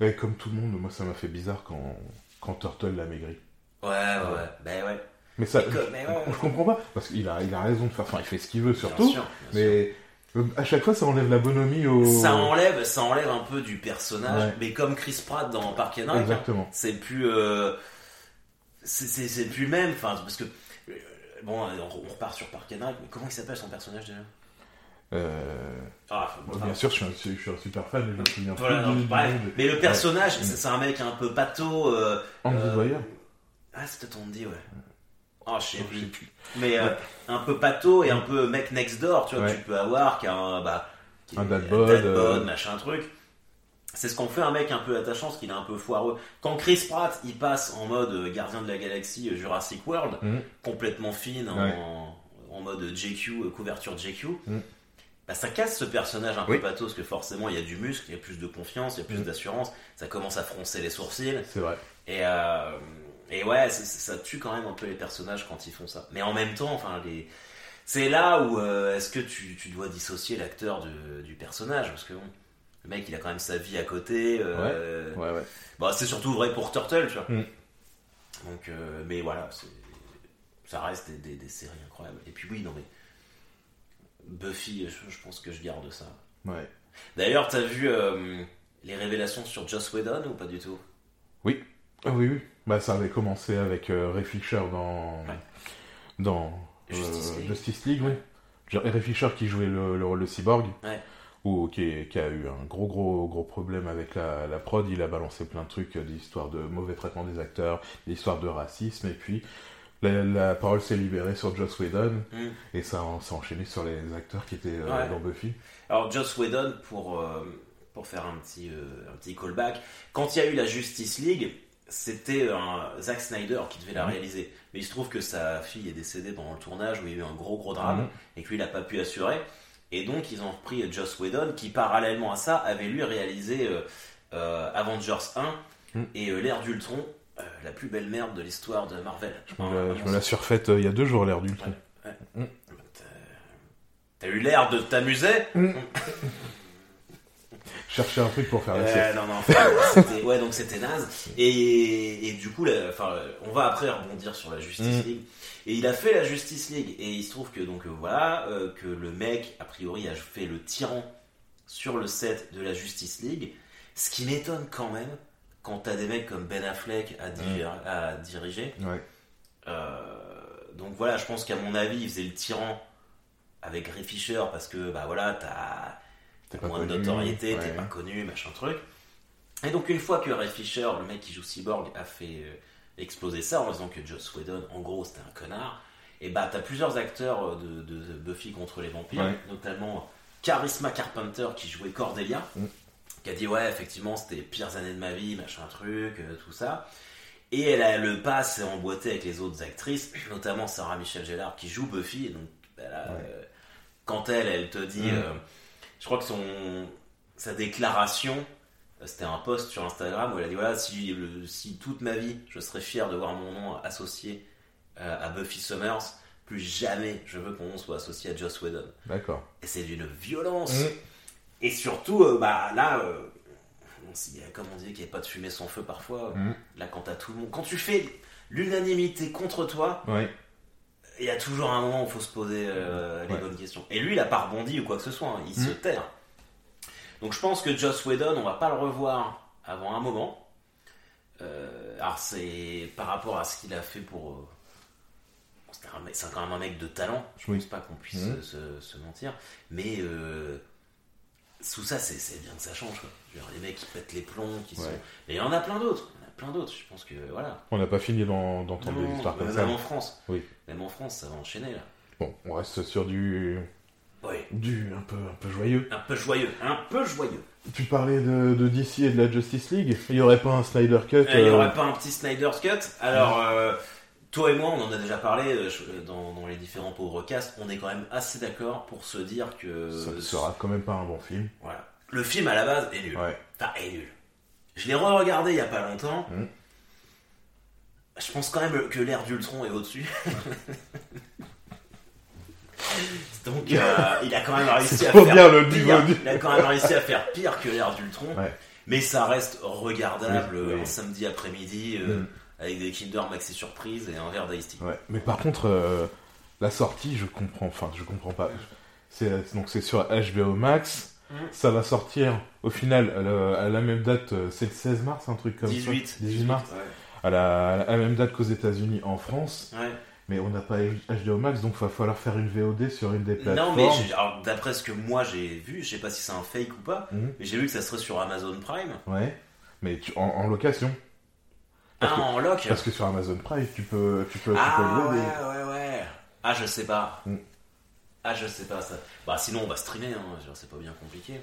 Et comme tout le monde, moi ça m'a fait bizarre quand, quand Turtle l'a maigri.
Ouais, ouais, ouais. Ben ouais.
Mais ça,
Mais comme- mais ouais,
je, je comprends pas, parce qu'il a, il a raison de faire, enfin il fait ce qu'il veut
bien
surtout,
sûr, bien sûr.
mais à chaque fois ça enlève la bonhomie au...
Ça enlève, ça enlève un peu du personnage,
Ouais.
mais comme Chris Pratt dans Park and Rec, hein, c'est plus, euh, c'est, plus même, enfin parce que euh, bon, on, repart sur Park and Rec, mais comment il s'appelle son personnage déjà?
Euh,
Ah,
bon, bien sûr, je suis, un, je suis un super fan, mais je me souviens
voilà,
plus
non,
du, du
bref.
nom de-
Mais le personnage,
Ouais.
c'est, un mec un peu pato. Euh,
Andy
euh,
Dwyer
ah, c'est peut-être dit ouais. Oh, je sais
Je sais
plus. Mais euh,
Ouais.
un peu pato et un peu mec next door, tu vois, que
Ouais.
tu peux avoir, qui a un, bah, qui
Un
est-
dad bod,
dad
euh,
machin truc. C'est ce qu'on fait un mec un peu attachant, parce qu'il est un peu foireux. Quand Chris Pratt, il passe en mode gardien de la galaxie euh, Jurassic World,
Mhm.
complètement fine, en,
Ouais.
en mode JQ, euh, couverture JQ,
Mhm.
bah, ça casse ce personnage un
Oui.
peu pato, parce que forcément il y a du muscle, il y a plus de confiance, il y a plus
Mhm.
d'assurance, ça commence à froncer les sourcils.
C'est vrai.
Et, euh, et ouais, ça tue quand même un peu les personnages quand ils font ça. Mais en même temps, enfin, les... c'est là où euh, est-ce que tu, tu dois dissocier l'acteur du personnage? Parce que bon, le mec, il a quand même sa vie à côté. euh,
Ouais, ouais.
bah, c'est surtout vrai pour Turtle, tu vois.
Mm.
Donc, euh, mais voilà, ça reste des, des- des séries incroyables. Et puis oui, non mais Buffy, je, je pense que je garde ça.
ouais.
D'ailleurs, t'as vu les révélations sur Joss Whedon ou pas du tout?
Ah oui, oui. Bah, ça avait commencé avec euh, Ray Fisher dans,
Ouais.
dans euh,
Justice League.
Justice League, oui. Ray Fisher qui jouait le, le rôle de cyborg,
Ouais.
ou qui, qui a eu un gros, gros, gros problème avec la, la prod. Il a balancé plein de trucs, euh, des histoires de mauvais traitement des acteurs, des histoires de racisme, et puis la, la parole s'est libérée sur Joss Whedon,
Mm.
et ça s'est enchaîné sur les acteurs qui étaient euh,
Ouais.
dans Buffy.
Alors Joss Whedon, pour, euh, pour faire un petit, euh, un petit callback, quand il y a eu la Justice League, c'était un Zack Snyder qui devait la
Mhm.
réaliser. Mais il se trouve que sa fille est décédée pendant le tournage où il y a eu un gros gros drame
Mhm.
et que lui il n'a pas pu assurer. Et donc ils ont pris Joss Whedon qui parallèlement à ça avait lui réalisé euh, euh, Avengers 1
Mhm.
et euh, l'ère d'Ultron, euh, la plus belle merde de l'histoire de Marvel.
Je me
Un-
la-
un
je me
monstre.
la suis refaite euh, il y a deux jours, l'air d'Ultron.
T'as- T'as eu l'air de t'amuser [laughs]
Chercher un truc pour faire la sieste.
non, non, enfin, ouais, donc c'était naze. Et, et du coup, la- enfin, on va après rebondir sur la Justice
Mm.
League. Et il a fait la Justice League. Et il se trouve que, donc, euh, voilà, euh, que le mec, a priori, a fait le tyran sur le set de la Justice League. Ce qui m'étonne quand même, quand t'as des mecs comme Ben Affleck à, diriger- à diriger.
Ouais.
Euh, donc voilà, je pense qu'à mon avis, il faisait le tyran avec Ray Fisher parce que, bah voilà, t'as Moins de notoriété, t'es pas connu, machin truc. Et donc une fois que Ray Fisher, le mec qui joue Cyborg, a fait euh, exploser ça en disant que Joss Whedon, en gros, c'était un connard, et bah t'as plusieurs acteurs euh, de, de Buffy contre les vampires,
Ouais.
notamment Charisma Carpenter qui jouait Cordelia,
Mm.
qui a dit ouais effectivement c'était les pires années de ma vie, machin truc, euh, tout ça. Et elle a le pas s'est emboîté avec les autres actrices, notamment Sarah Michelle Gellar qui joue Buffy. Et donc, bah là,
Ouais.
euh, quand elle, elle te dit,
Mm.
Je crois que son sa déclaration, euh, c'était un post sur Instagram où elle a dit voilà si, le- si toute ma vie je serais fier de voir mon nom associé euh, à Buffy Summers, plus jamais je veux que mon nom soit associé à Joss Whedon.
D'accord.
Et c'est d'une violence.
Mm.
Et surtout, euh, bah là, euh, comme on dit qu'il n'y a pas de fumée sans feu parfois, euh,
Mm.
là quand t'as tout le monde, quand tu fais l'unanimité contre toi,
Ouais.
Il y a toujours un moment où il faut se poser euh, les
Ouais.
bonnes questions. Et lui, il a pas rebondi ou quoi que ce soit, hein, il se terre. Donc je pense que Joss Whedon, on va pas le revoir avant un moment. Euh, alors c'est par rapport à ce qu'il a fait pour... euh, C'est quand même un mec de talent, je
Oui.
pense pas qu'on puisse
Mhm.
se, se mentir. Mais sous ça, c'est bien que ça change. Quoi. Les mecs qui pètent les plombs, qui
Ouais.
sont... Mais il y en a plein d'autres, plein d'autres. Je pense que voilà.
On n'a pas fini d'en- d'entendre des histoires comme ça.
en France.
Oui.
Même en France, ça va enchaîner là.
Bon, on reste sur du,
Oui.
du un peu, un peu joyeux.
Un peu joyeux, un peu joyeux.
Tu parlais de, de DC et de la Justice League. Il y aurait pas un Snyder Cut
Euh, Il n'y
euh,
aurait pas un petit Snyder's Cut Alors, euh, toi et moi, on en a déjà parlé euh, je- dans, dans les différents pauvres casts. On est quand même assez d'accord pour se dire que.
Ça ne sera quand même pas un bon film.
Voilà. Le film à la base est nul.
Ouais.
Enfin, est nul. Je l'ai re-regardé il y a pas longtemps.
Mhm.
Je pense quand même que l'ère d'Ultron est au-dessus. [laughs] Donc, euh, il a quand même réussi à faire
bien le
pire.
niveau du-
Il a quand même réussi à faire pire que l'ère d'Ultron.
Ouais.
Mais ça reste regardable
Oui, oui.
un samedi après-midi euh,
Mhm.
avec des Kinder Maxi Surprise et un verre d'Ice.
Ouais. Mais par contre, euh, la sortie, je comprends. Enfin, je comprends pas. Donc c'est sur HBO Max.
Mhm.
Ça va sortir au final à la, à la même date. euh, C'est le 16 mars, un truc comme
18.
ça. 18 mars.
Ouais.
À la, à la même date qu'aux États-Unis, en France.
Ouais.
Mais on n'a pas HBO Max, donc il va falloir faire une VOD sur une des
Non,
plateformes.
mais j'ai- alors, d'après ce que moi j'ai vu, je sais pas si c'est un fake ou pas,
Mhm.
mais j'ai vu que ça serait sur Amazon Prime.
Ouais. Mais tu- en, en location. Parce
ah,
que-
en loc
Parce que sur Amazon Prime, tu peux, tu peux, tu peux
Ah ouais, ouais, ouais. Ah, je sais pas.
Mm.
Ah, je sais pas ça. Bah, sinon, on va streamer, hein. C'est pas bien compliqué.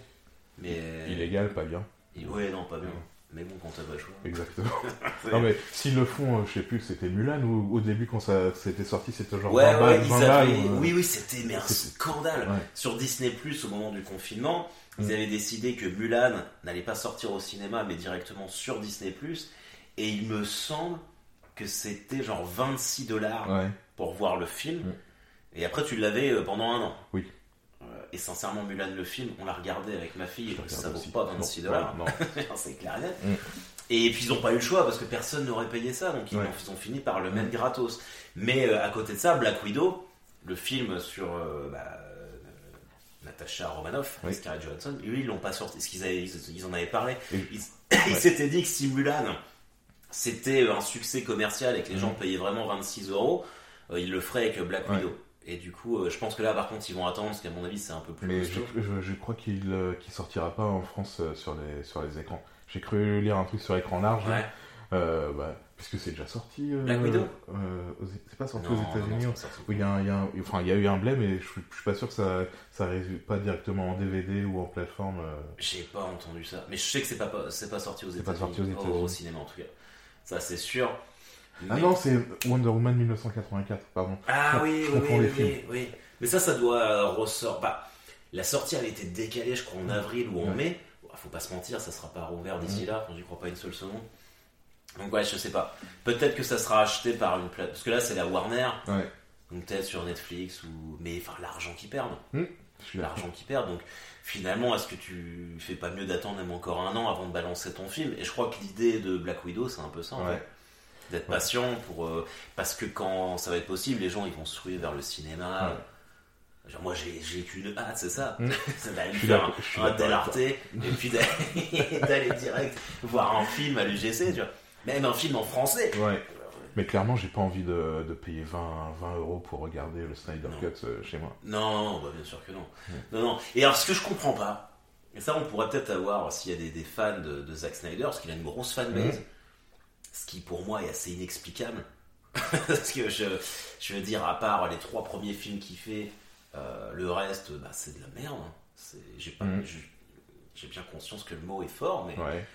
Mais.
Illégal, pas bien.
Ouais, non, pas bien.
Mm.
Mais bon, quand t'as pas le choix.
Exactement. [laughs] non mais s'ils le font, euh, je sais plus, c'était Mulan ou au début quand ça c'était sorti, c'était genre
Ouais,
20
ouais,
balles,
ils
20 balles,
avaient.
ou, euh,
Oui, oui, c'était mais un scandale.
Ouais.
Sur Disney Plus au moment du confinement, ils
Mm.
avaient décidé que Mulan n'allait pas sortir au cinéma, mais directement sur Disney Plus. Et il me semble que c'était genre 26 dollars
Ouais.
pour voir le film.
Mm.
Et après, tu l'avais euh, pendant un an.
Oui.
Et sincèrement, Mulan, le film, on l'a regardé avec ma fille, ça vaut
aussi.
pas 26
Non,
dollars. [laughs] C'est clair et net.
Mm.
Et puis ils n'ont pas eu le choix parce que personne n'aurait payé ça, donc ils,
Ouais.
ont, fini par le mettre gratos. Mais euh, à côté de ça, Black Widow, le film sur euh, bah, euh, Natasha Romanoff,
Oui.
Scarlett Johansson, eux ils l'ont pas sorti, parce qu'ils ils, ils en avaient parlé.
Et- [coughs]
Ils s'étaient dit que si Mulan c'était un succès commercial et que les
Mm.
gens payaient vraiment 26 euros, euh, ils le feraient avec Black
Ouais.
Et du coup, euh, je pense que là, par contre, ils vont attendre, parce qu'à mon avis, c'est un peu plus
mais je,
costaud.
je, je crois qu'il euh, qu'il sortira pas en France euh, sur les sur les écrans. J'ai cru lire un truc sur écran large,
Ouais.
euh, bah, puisque c'est déjà sorti. euh,
Black Widow
euh, C'est pas sorti
Non,
aux États-Unis. hein. il y a, un- il y a un- enfin, il y a eu un blé, mais je, suis- je suis pas sûr que ça ça arrive pas directement en DVD ou en plateforme. euh.
J'ai pas entendu ça. Mais je sais que c'est pas, c'est pas sorti aux
C'est pas
États-Unis.
sorti aux États-Unis.
Au, cinéma en tout cas. Ça c'est sûr.
Ah non, c'est Wonder Woman 1984, pardon.
Ah
je
oui, oui, oui, oui, oui. Mais ça, ça doit euh, ressort. Bah, la sortie avait été décalée, je crois, en avril ou en
Ouais.
mai. Bon, faut pas se mentir, ça sera pas rouvert d'ici
Mm.
là. J'y crois pas une seule seconde. Donc ouais, je sais pas. Peut-être que ça sera acheté par une plateforme. Parce que là, c'est la Warner.
Ouais.
Donc peut-être sur Netflix ou. Mais enfin, l'argent qu'ils perdent.
Je là.
l'argent qu'ils perdent. Donc finalement, est-ce que tu fais pas mieux d'attendre même encore un an avant de balancer ton film? Et je crois que l'idée de Black Widow, c'est un peu ça, en fait. D'être
Ouais.
patient pour euh, parce que quand ça va être possible, les gens ils vont se ruer vers le cinéma. Genre moi j'ai qu'une hâte, c'est ça.
Mm. [laughs]
c'est d'aller faire un, un
d'accord
Del
avec
Arte et puis [laughs] d'aller direct voir un film à l'UGC. Même un film en français.
Ouais. Mais clairement, j'ai pas envie de, de payer 20, 20 euros pour regarder le Snyder
Non.
Cut euh, chez moi.
Non, bah bien sûr que non. Non, non. Et alors, ce que je comprends pas, et ça, on pourrait peut-être avoir s'il y a des, des fans de, de Zack Snyder, parce qu'il a une grosse fanbase, ce qui pour moi est assez inexplicable. [laughs] parce que je, je veux dire, à part les trois premiers films qu'il fait, euh, le reste, bah, c'est de la merde. hein. J'ai j'ai bien conscience que le mot est fort, mais
Ouais.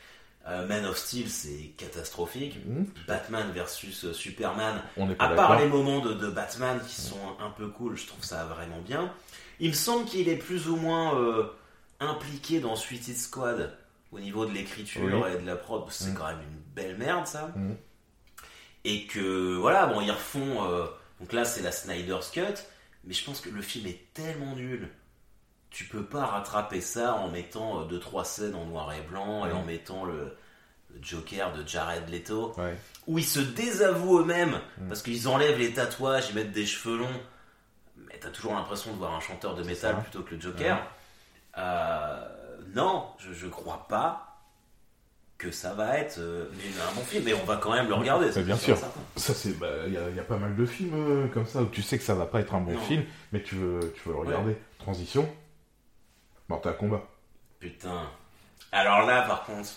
euh, Man of Steel, c'est catastrophique.
Mhm.
Batman versus euh, Superman,
On
à part les moments de, de Batman qui sont un peu cool, je trouve ça vraiment bien. Il me semble qu'il est plus ou moins euh, impliqué dans Suicide Squad au niveau de l'écriture
Oui.
et de la prod. C'est
Mm.
quand même une belle merde ça.
Mm.
Et que voilà, bon, ils refont. euh, donc là, c'est la Snyder's Cut, mais je pense que le film est tellement nul. Tu peux pas rattraper ça en mettant 2-3 scènes en noir et blanc et
Mm.
en mettant le, le Joker de Jared Leto
Ouais.
où ils se désavouent eux-mêmes
Mm.
parce qu'ils enlèvent les tatouages, ils mettent des cheveux longs. Mais t'as toujours l'impression de voir un chanteur de métal plutôt que le Joker. Euh, non, je, je crois pas que ça va être euh, mais un bon film. Mais on va quand même le regarder. c'est
bien
sûr.
Ça, c'est. bah, Il y, a, il y a pas mal de films euh, comme ça où tu sais que ça va pas être un bon
Non.
film, mais tu veux, tu veux le regarder. Transition. Mortal Kombat.
Putain. Alors là, par contre,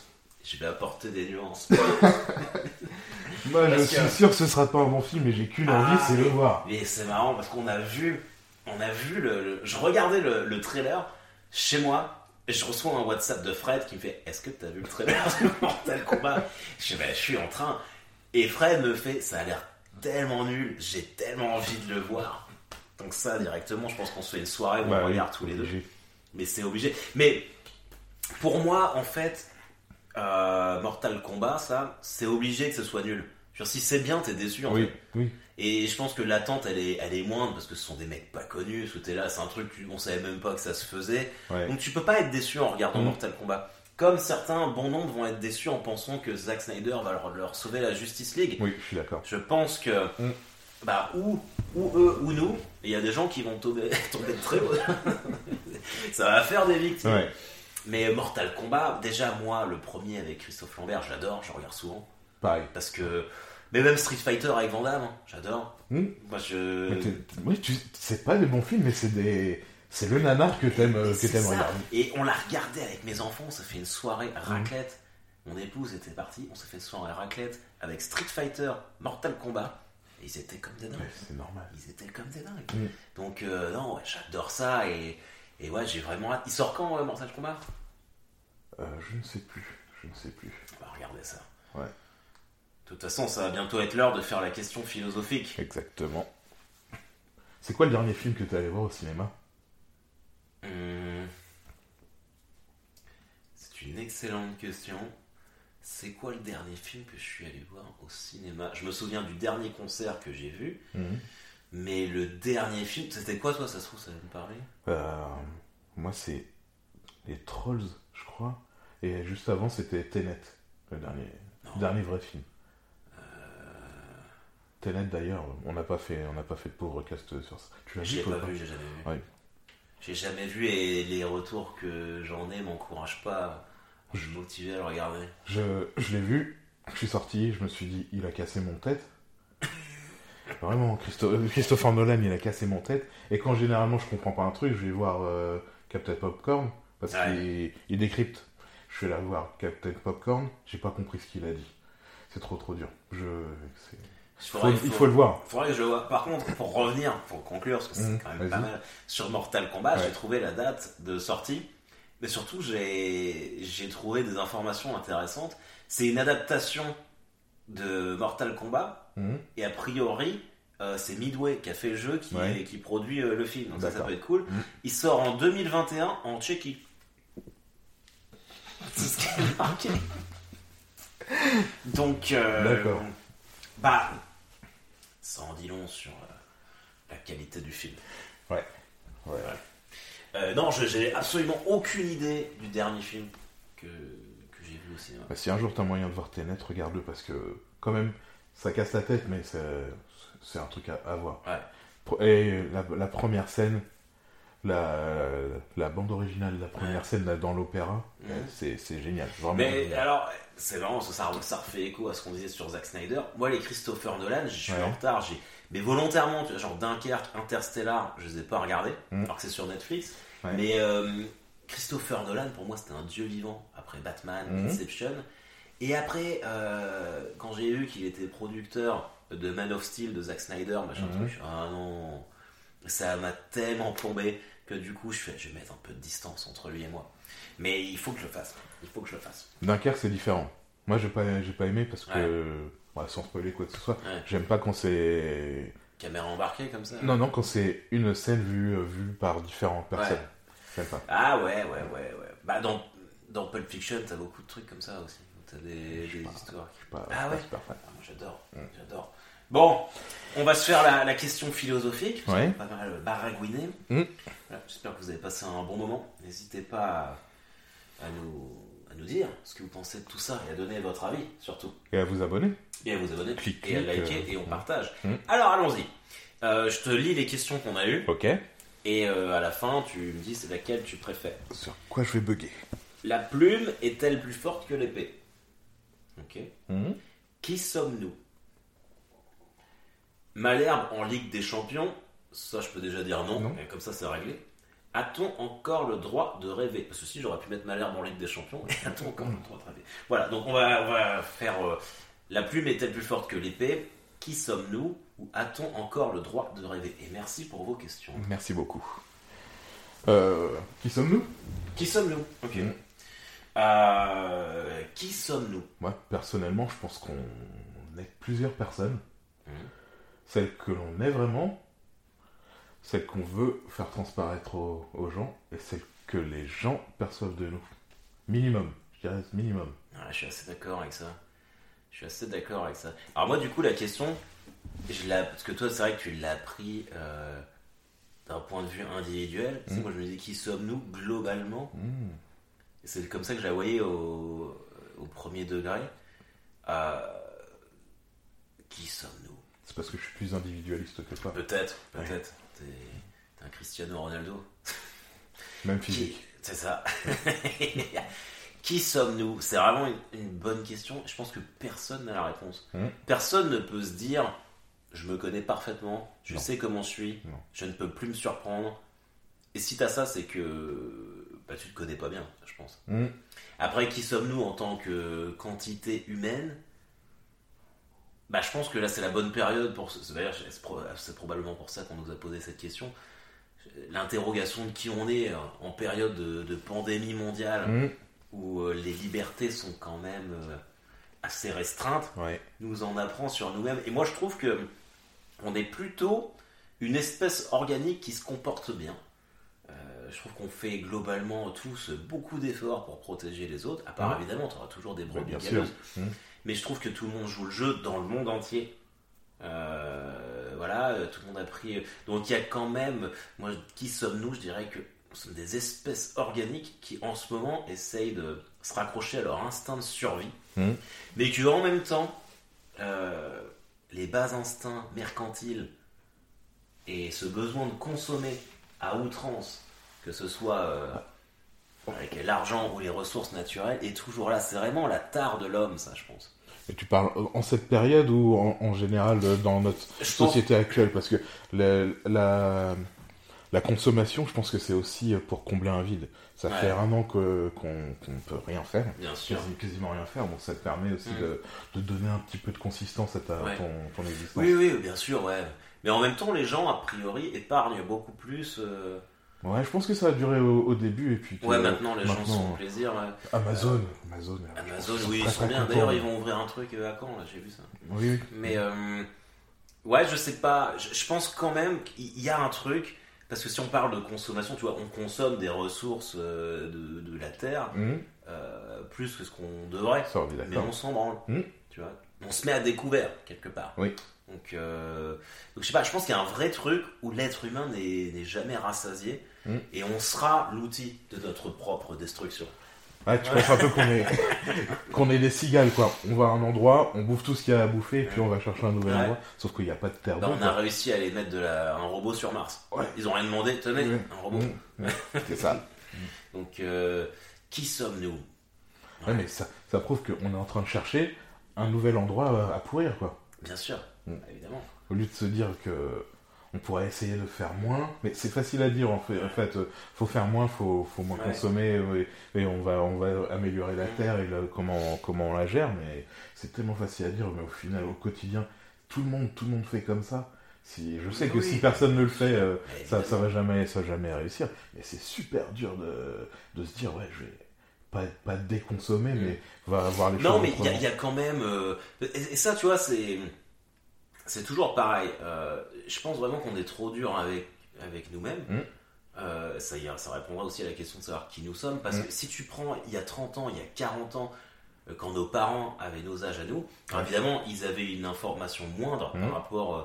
je vais apporter des nuances. [laughs]
Moi, je suis
que-
sûr que ce sera pas un bon film, mais j'ai qu'une
Ah,
envie, c'est
mais-
le voir.
Et c'est marrant parce qu'on a vu, on a vu le, le- je regardais le, le trailer chez moi et je reçois un WhatsApp de Fred qui me fait Est-ce que t'as vu le trailer de Mortal Kombat? Je fais Bah, je suis en train. Et Fred me fait Ça a l'air tellement nul, j'ai tellement envie de le voir. Donc, ça, directement, je pense qu'on se fait une soirée où
Bah
on
oui,
regarde tous les deux.
obligé.
Mais c'est obligé. Mais pour moi, en fait, euh, Mortal Kombat, ça, c'est obligé que ce soit nul. Dire, si c'est bien, t'es déçu en
Oui,
fait.
oui.
Et je pense que l'attente, elle est, elle est moindre parce que ce sont des mecs pas connus. Parce que t'es là, c'est un truc, on savait même pas que ça se faisait.
Ouais.
Donc tu peux pas être déçu en regardant
Mhm.
Mortal Kombat. Comme certains, bon nombre, vont être déçus en pensant que Zack Snyder va leur, leur sauver la Justice League.
Oui, je suis d'accord.
Je pense que,
Mm.
bah, ou, ou eux ou nous, il y a des gens qui vont tomber, [laughs] tomber de très haut. [laughs] ça va faire des victimes.
Ouais.
Mais Mortal Kombat, déjà moi, le premier avec Christophe Lambert, j'adore, je regarde souvent.
Pareil.
Parce que. Mais même Street Fighter avec Van Damme, hein, j'adore.
Hmm.
Moi je.
Oui, tu... c'est pas des bons films, mais c'est des. C'est le nanar que t'aimes euh, regarder.
Et on l'a regardé avec mes enfants, on s'est fait une soirée raclette. Mon épouse était partie, on s'est fait une soirée raclette avec Street Fighter, Mortal Kombat. Et ils étaient comme des dingues.
Ouais, c'est normal.
Ils étaient comme des dingues.
Mm.
Donc, euh, non, ouais, j'adore ça. Et, et ouais, j'ai vraiment hâte. Il sort quand, euh, Mortal Kombat?
Euh, je ne sais plus. Je ne sais plus.
On va regarder ça.
Ouais.
De toute façon, ça va bientôt être l'heure de faire la question philosophique.
Exactement. C'est quoi le dernier film que t'es allé voir au cinéma?
Hum. C'est une excellente question. C'est quoi le dernier film que je suis allé voir au cinéma? Je me souviens du dernier concert que j'ai vu,
Mhm.
mais le dernier film, c'était quoi toi? Ça se trouve, ça va me parler?
Euh, Moi, c'est les Trolls, je crois. Et juste avant, c'était Tenet, le dernier,
Non.
dernier vrai film. Tenet, d'ailleurs, on n'a pas fait, on n'a pas fait de pauvre cast sur ça. Tu l'as vu
pas vu, j'ai jamais vu.
Ouais.
J'ai jamais vu et les retours que j'en ai m'encouragent pas à me motiver à le regarder.
Je, je l'ai vu, je suis sorti, je me suis dit, il a cassé mon tête. [laughs] Vraiment, Christo- Christopher Nolan, il a cassé mon tête. Et quand généralement je comprends pas un truc, je vais voir euh, Captain Popcorn, parce qu'il il décrypte. Je vais là voir Captain Popcorn, j'ai pas compris ce qu'il a dit. C'est trop trop dur. Je,
Il
faut-
faudrait,
il faut le voir.
faudrait que je le vois. Par contre, pour revenir, pour conclure, parce que c'est
Mhm,
quand même pas mal, sur Mortal Kombat,
Ouais.
j'ai trouvé la date de sortie, mais surtout j'ai trouvé des informations intéressantes. C'est une adaptation de Mortal Kombat,
Mhm.
et a priori, euh, c'est Midway qui a fait le jeu, qui,
Ouais.
qui produit euh, le film. Donc ça, ça peut être cool.
Mhm.
Il sort en 2021 en Tchéquie. [laughs] C'est ce qui est marqué. Donc, euh,
D'accord.
bah, ça en dit long sur euh, la qualité du film.
Ouais. Ouais.
Euh, non, j'ai absolument aucune idée du dernier film que, que j'ai vu au cinéma.
Bah, si un jour t'as moyen de voir Tenet, regarde-le parce que quand même ça casse la tête, mais c'est un truc à, à voir.
Ouais.
Et la, la première scène, la, la bande originale, la première
Ouais.
scène là, dans l'opéra, c'est c'est génial. Vraiment.
Mais
génial.
alors, c'est marrant, que ça, ça refait écho à ce qu'on disait sur Zack Snyder. Moi, les Christopher Nolan, je suis
Ouais.
en retard. j'ai- Mais volontairement, tu vois, genre Dunkerque, Interstellar, je les ai pas regardés,
Mm.
alors que c'est sur Netflix.
Ouais.
Mais euh, Christopher Nolan, pour moi, c'était un dieu vivant. Après Batman,
Mhm.
Inception. Et après, euh, quand j'ai vu qu'il était producteur de Man of Steel de Zack Snyder, machin
Mhm.
truc, ah non, ça m'a tellement plombé que du coup, je, fais, je vais mettre un peu de distance entre lui et moi. Mais il faut que je le fasse. Il faut que je le fasse.
Dunkerque, c'est différent. Moi, j'ai pas, j'ai pas aimé parce que, ouais, sans spoiler quoi que ce soit,
Ouais.
j'aime pas quand c'est.
Caméra embarquée comme ça
Non, non, quand c'est une scène vue, euh, vue par différentes personnes.
Ouais.
J'aime pas.
Ah ouais, ouais, ouais, ouais. Bah dans, dans Pulp Fiction, t'as beaucoup de trucs comme ça aussi. T'as des, des
pas.
histoires qui...
Je suis pas,
Ah
je suis
ouais
pas super fan.
Ah, moi j'adore,
Mm.
j'adore. Bon, on va se faire la, la question philosophique. parce
Ouais.
qu'on a Pas mal baragouiné.
Mm.
Voilà, J'espère que vous avez passé un bon moment. N'hésitez pas à, nous, à nous dire ce que vous pensez de tout ça et à donner votre avis surtout.
Et à vous abonner.
Et à vous abonner et à liker
euh,
et on partage.
Mm.
Alors allons-y. Euh, je te lis les questions qu'on a eues
Ok.
et euh, à la fin tu me dis c'est laquelle tu préfères.
Sur quoi je vais bugger?
La plume est-elle plus forte que l'épée? Ok.
Mhm.
Qui sommes-nous? Malherbe en Ligue des Champions? Ça, je peux déjà dire non.
Non.
comme ça, c'est réglé. A-t-on encore le droit de rêver? Parce que si j'aurais pu mettre Malherbe en Ligue des Champions, [laughs] a-t-on encore le droit de rêver? Voilà, donc on va, on va faire. euh, la plume est-elle plus forte que l'épée? Qui sommes-nous? Ou a-t-on encore le droit de rêver? Et merci pour vos questions.
Merci beaucoup. Euh, qui sommes-nous?
Qui sommes-nous? Ok.
Mm.
Euh, qui sommes-nous?
Moi, personnellement, je pense qu'on est plusieurs personnes.
Mhm.
Celles que l'on est vraiment, celles qu'on veut faire transparaître aux, aux gens, et celles que les gens perçoivent de nous. Minimum, je dirais minimum.
Ah, Je suis assez d'accord avec ça. Je suis assez d'accord avec ça. Alors moi, du coup, la question, je l'ai- parce que toi, c'est vrai que tu l'as pris euh, d'un point de vue individuel. Tu sais,
Mm.
moi, je me dis, qui sommes-nous globalement? Et C'est comme ça que je la voyais au, au premier degré. Euh, qui sommes-nous?
C'est parce que je suis plus individualiste que toi.
Peut-être, peut-être. T'es un Cristiano Ronaldo.
Même physique.
C'est ça. [laughs] Qui sommes-nous? C'est vraiment une, une bonne question. Je pense que personne n'a la réponse.
Mhm.
Personne ne peut se dire je me connais parfaitement, je
Non.
sais comment je suis,
Non.
je ne peux plus me surprendre. Et si t'as ça, c'est que bah, tu te connais pas bien, je pense.
Hmm.
Après, qui sommes-nous en tant que quantité humaine? Bah, Je pense que là, c'est la bonne période pour. ce- D'ailleurs, c'est pro- c'est probablement pour ça qu'on nous a posé cette question. L'interrogation de qui on est euh, en période de, de pandémie mondiale
Hmm.
où euh, les libertés sont quand même euh, assez restreintes
Ouais.
nous en apprend sur nous-mêmes. Et moi, je trouve que on est plutôt une espèce organique qui se comporte bien. Euh, je trouve qu'on fait globalement tous beaucoup d'efforts pour protéger les autres. À part évidemment, tu auras toujours des brebis. Mais je trouve que tout le monde joue le jeu dans le monde entier. Euh, voilà, euh, tout le monde a pris. Donc il y a quand même. Moi, qui sommes-nous? Je dirais que nous sommes des espèces organiques qui en ce moment essayent de se raccrocher à leur instinct de survie.
Mhm.
Mais que en même temps, euh, les bas instincts mercantiles et ce besoin de consommer à outrance, que ce soit euh, avec l'argent ou les ressources naturelles, est toujours là. C'est vraiment la tare de l'homme, ça, je pense.
Et tu parles en cette période ou en, en général euh, dans notre
Je pense-
société actuelle? Parce que la, la, la consommation, je pense que c'est aussi pour combler un vide. Ça
Ouais.
fait un an qu'on ne peut rien faire,
Bien sûr.
quasi- quasiment rien faire. Bon, ça te permet aussi
Mm.
de, de donner un petit peu de consistance à ta,
Ouais.
ton, ton existence.
Oui, oui, bien sûr, ouais. Mais en même temps, les gens, a priori, épargnent beaucoup plus. euh,
Ouais, je pense que ça a duré au, au début et puis
Ouais, maintenant, les gens font plaisir. ouais.
Amazon, Amazon, euh,
Amazon,
je pense
oui, ils
sont
sont bien. D'ailleurs, ils vont ouvrir un truc euh, à quand, là, j'ai vu ça.
Oui, oui.
Mais, euh, ouais, je sais pas. Je, je pense quand même qu'il y a un truc. Parce que si on parle de consommation, tu vois, on consomme des ressources euh, de, de la Terre euh, plus que ce qu'on devrait. Mais on s'en branle.
Mm.
Tu vois On se met à découvert, quelque part.
Oui.
Donc, euh, donc je sais pas, je pense qu'il y a un vrai truc où l'être humain n'est jamais rassasié
Mm.
et on sera l'outil de notre propre destruction.
Ouais, tu penses un peu qu'on est, [laughs] qu'on est des cigales, quoi. On va à un endroit, on bouffe tout ce qu'il y a à bouffer, et puis on va chercher un nouvel
Ouais.
endroit. Sauf qu'il n'y a pas de terre
Bah, on a
quoi.
réussi à aller mettre de la, un robot sur Mars.
Ouais.
Ils ont rien demandé, tenez, un robot.
Mmh. Ouais, C'est ça. [laughs]
Donc, euh, qui sommes-nous?
Ouais, mais ça, ça prouve qu'on est en train de chercher un nouvel endroit à- pourrir, quoi.
Bien sûr,
Mm.
Évidemment.
Au lieu de se dire que on pourrait essayer de faire moins, mais c'est facile à dire en fait. En fait, euh, faut faire moins, faut, faut moins
Ouais.
consommer, et, et on va, on va améliorer la
Mm.
terre et le- comment, comment on la gère. Mais c'est tellement facile à dire, mais au final, au quotidien, tout le monde, tout le monde fait comme ça. Si, je sais que
Oui.
si personne ne le fait, euh,
Mais
ça, ça va jamais, ça va jamais réussir. Mais c'est super dur de, de se dire, ouais, je vais pas, pas déconsommer,
Mm.
mais va avoir les
Non,
choses
mais il y, a- y quand même. euh, et, et ça, tu vois, c'est. C'est toujours pareil. Euh, je pense vraiment qu'on est trop dur avec, avec nous-mêmes.
Mm.
Euh, ça, répondra aussi à la question de savoir qui nous sommes. Parce
Mm.
que si tu prends il y a 30 ans, il y a 40 ans, euh, quand nos parents avaient nos âges à nous, alors évidemment, ils avaient une information moindre
Mm.
par rapport. euh,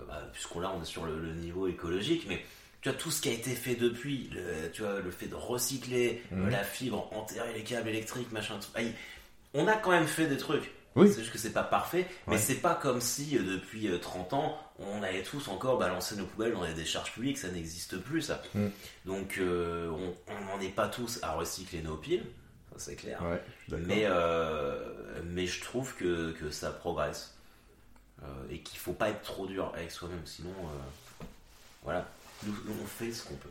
euh, bah, puisqu'on là, on est sur le, le niveau écologique, mais. Tu vois, tout ce qui a été fait depuis, le, tu vois, le fait de recycler
Mm.
la fibre, enterrer les câbles électriques, machin, tout. Ah, on a quand même fait des trucs.
Oui.
C'est juste que c'est pas parfait, mais
Ouais.
c'est pas comme si euh, depuis euh, 30 ans, on allait tous encore balancer nos poubelles dans les décharges publiques, ça n'existe plus ça.
Mm.
Donc euh, on n'en est pas tous à recycler nos piles, ça c'est clair.
Ouais,
mais, euh, mais je trouve que, que ça progresse. Euh, et qu'il faut pas être trop dur avec soi-même, sinon euh, voilà, nous, nous, on fait ce qu'on peut.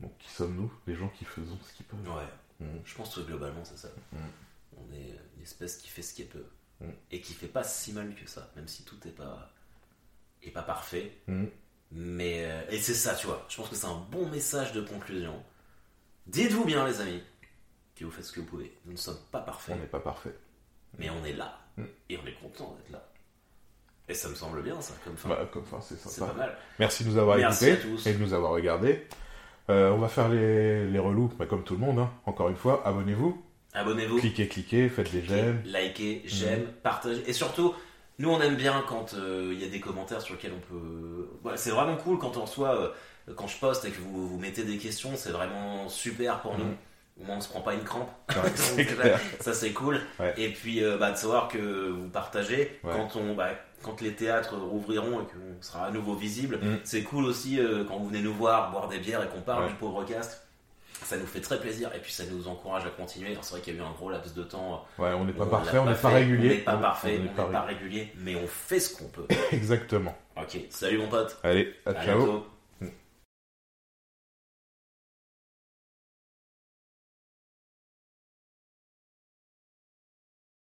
Donc, qui sommes-nous? Les gens qui faisons ce qu'ils peuvent.
Ouais,
Mm.
je pense que globalement c'est ça.
Mm.
On est une espèce qui fait ce qu'elle peut.
Mm.
et qui fait pas si mal que ça, même si tout est pas est pas parfait.
Mm.
Mais euh, et c'est ça, tu vois. Je pense que c'est un bon message de conclusion. Dites-vous bien, les amis, que vous faites ce que vous pouvez. Nous ne sommes pas parfaits,
On n'est pas parfait.
mais on est là
Mm.
et on est content d'être là. Et ça me semble bien, ça, comme fin.
Bah, comme ça, c'est sympa.
pas mal.
Merci de nous avoir écoutés et de nous avoir regardés. Euh, on va faire les, les relous, bah, comme tout le monde. hein. Encore une fois, abonnez-vous,
Abonnez-vous.
cliquez, cliquez, faites des j'aime.
Likez, j'aime, partagez. Et surtout, nous on aime bien quand euh, il y a des commentaires sur lesquels on peut. Voilà, c'est vraiment cool quand on reçoit, euh, quand je poste et que vous, vous mettez des questions, c'est vraiment super pour nous.
Mhm.
Au moins on se prend pas une crampe.
Ouais, [laughs]
ça,
clair.
ça, c'est cool.
Ouais.
Et puis euh, bah, de savoir que vous partagez
Ouais.
quand on. bah, quand les théâtres rouvriront et qu'on sera à nouveau visible,
Mhm.
c'est cool aussi quand vous venez nous voir boire des bières et qu'on parle du pauvre cast. Ça nous fait très plaisir et puis ça nous encourage à continuer. Alors, C'est vrai qu'il y a eu un gros laps de temps
Ouais, on n'est pas
on
parfait, on n'est pas régulier.
On n'est pas parfait,
on
n'est
pas
pas régulier, mais on fait ce qu'on peut. [laughs]
Exactement.
Ok, salut mon pote.
Allez, à
À
ciao.
bientôt.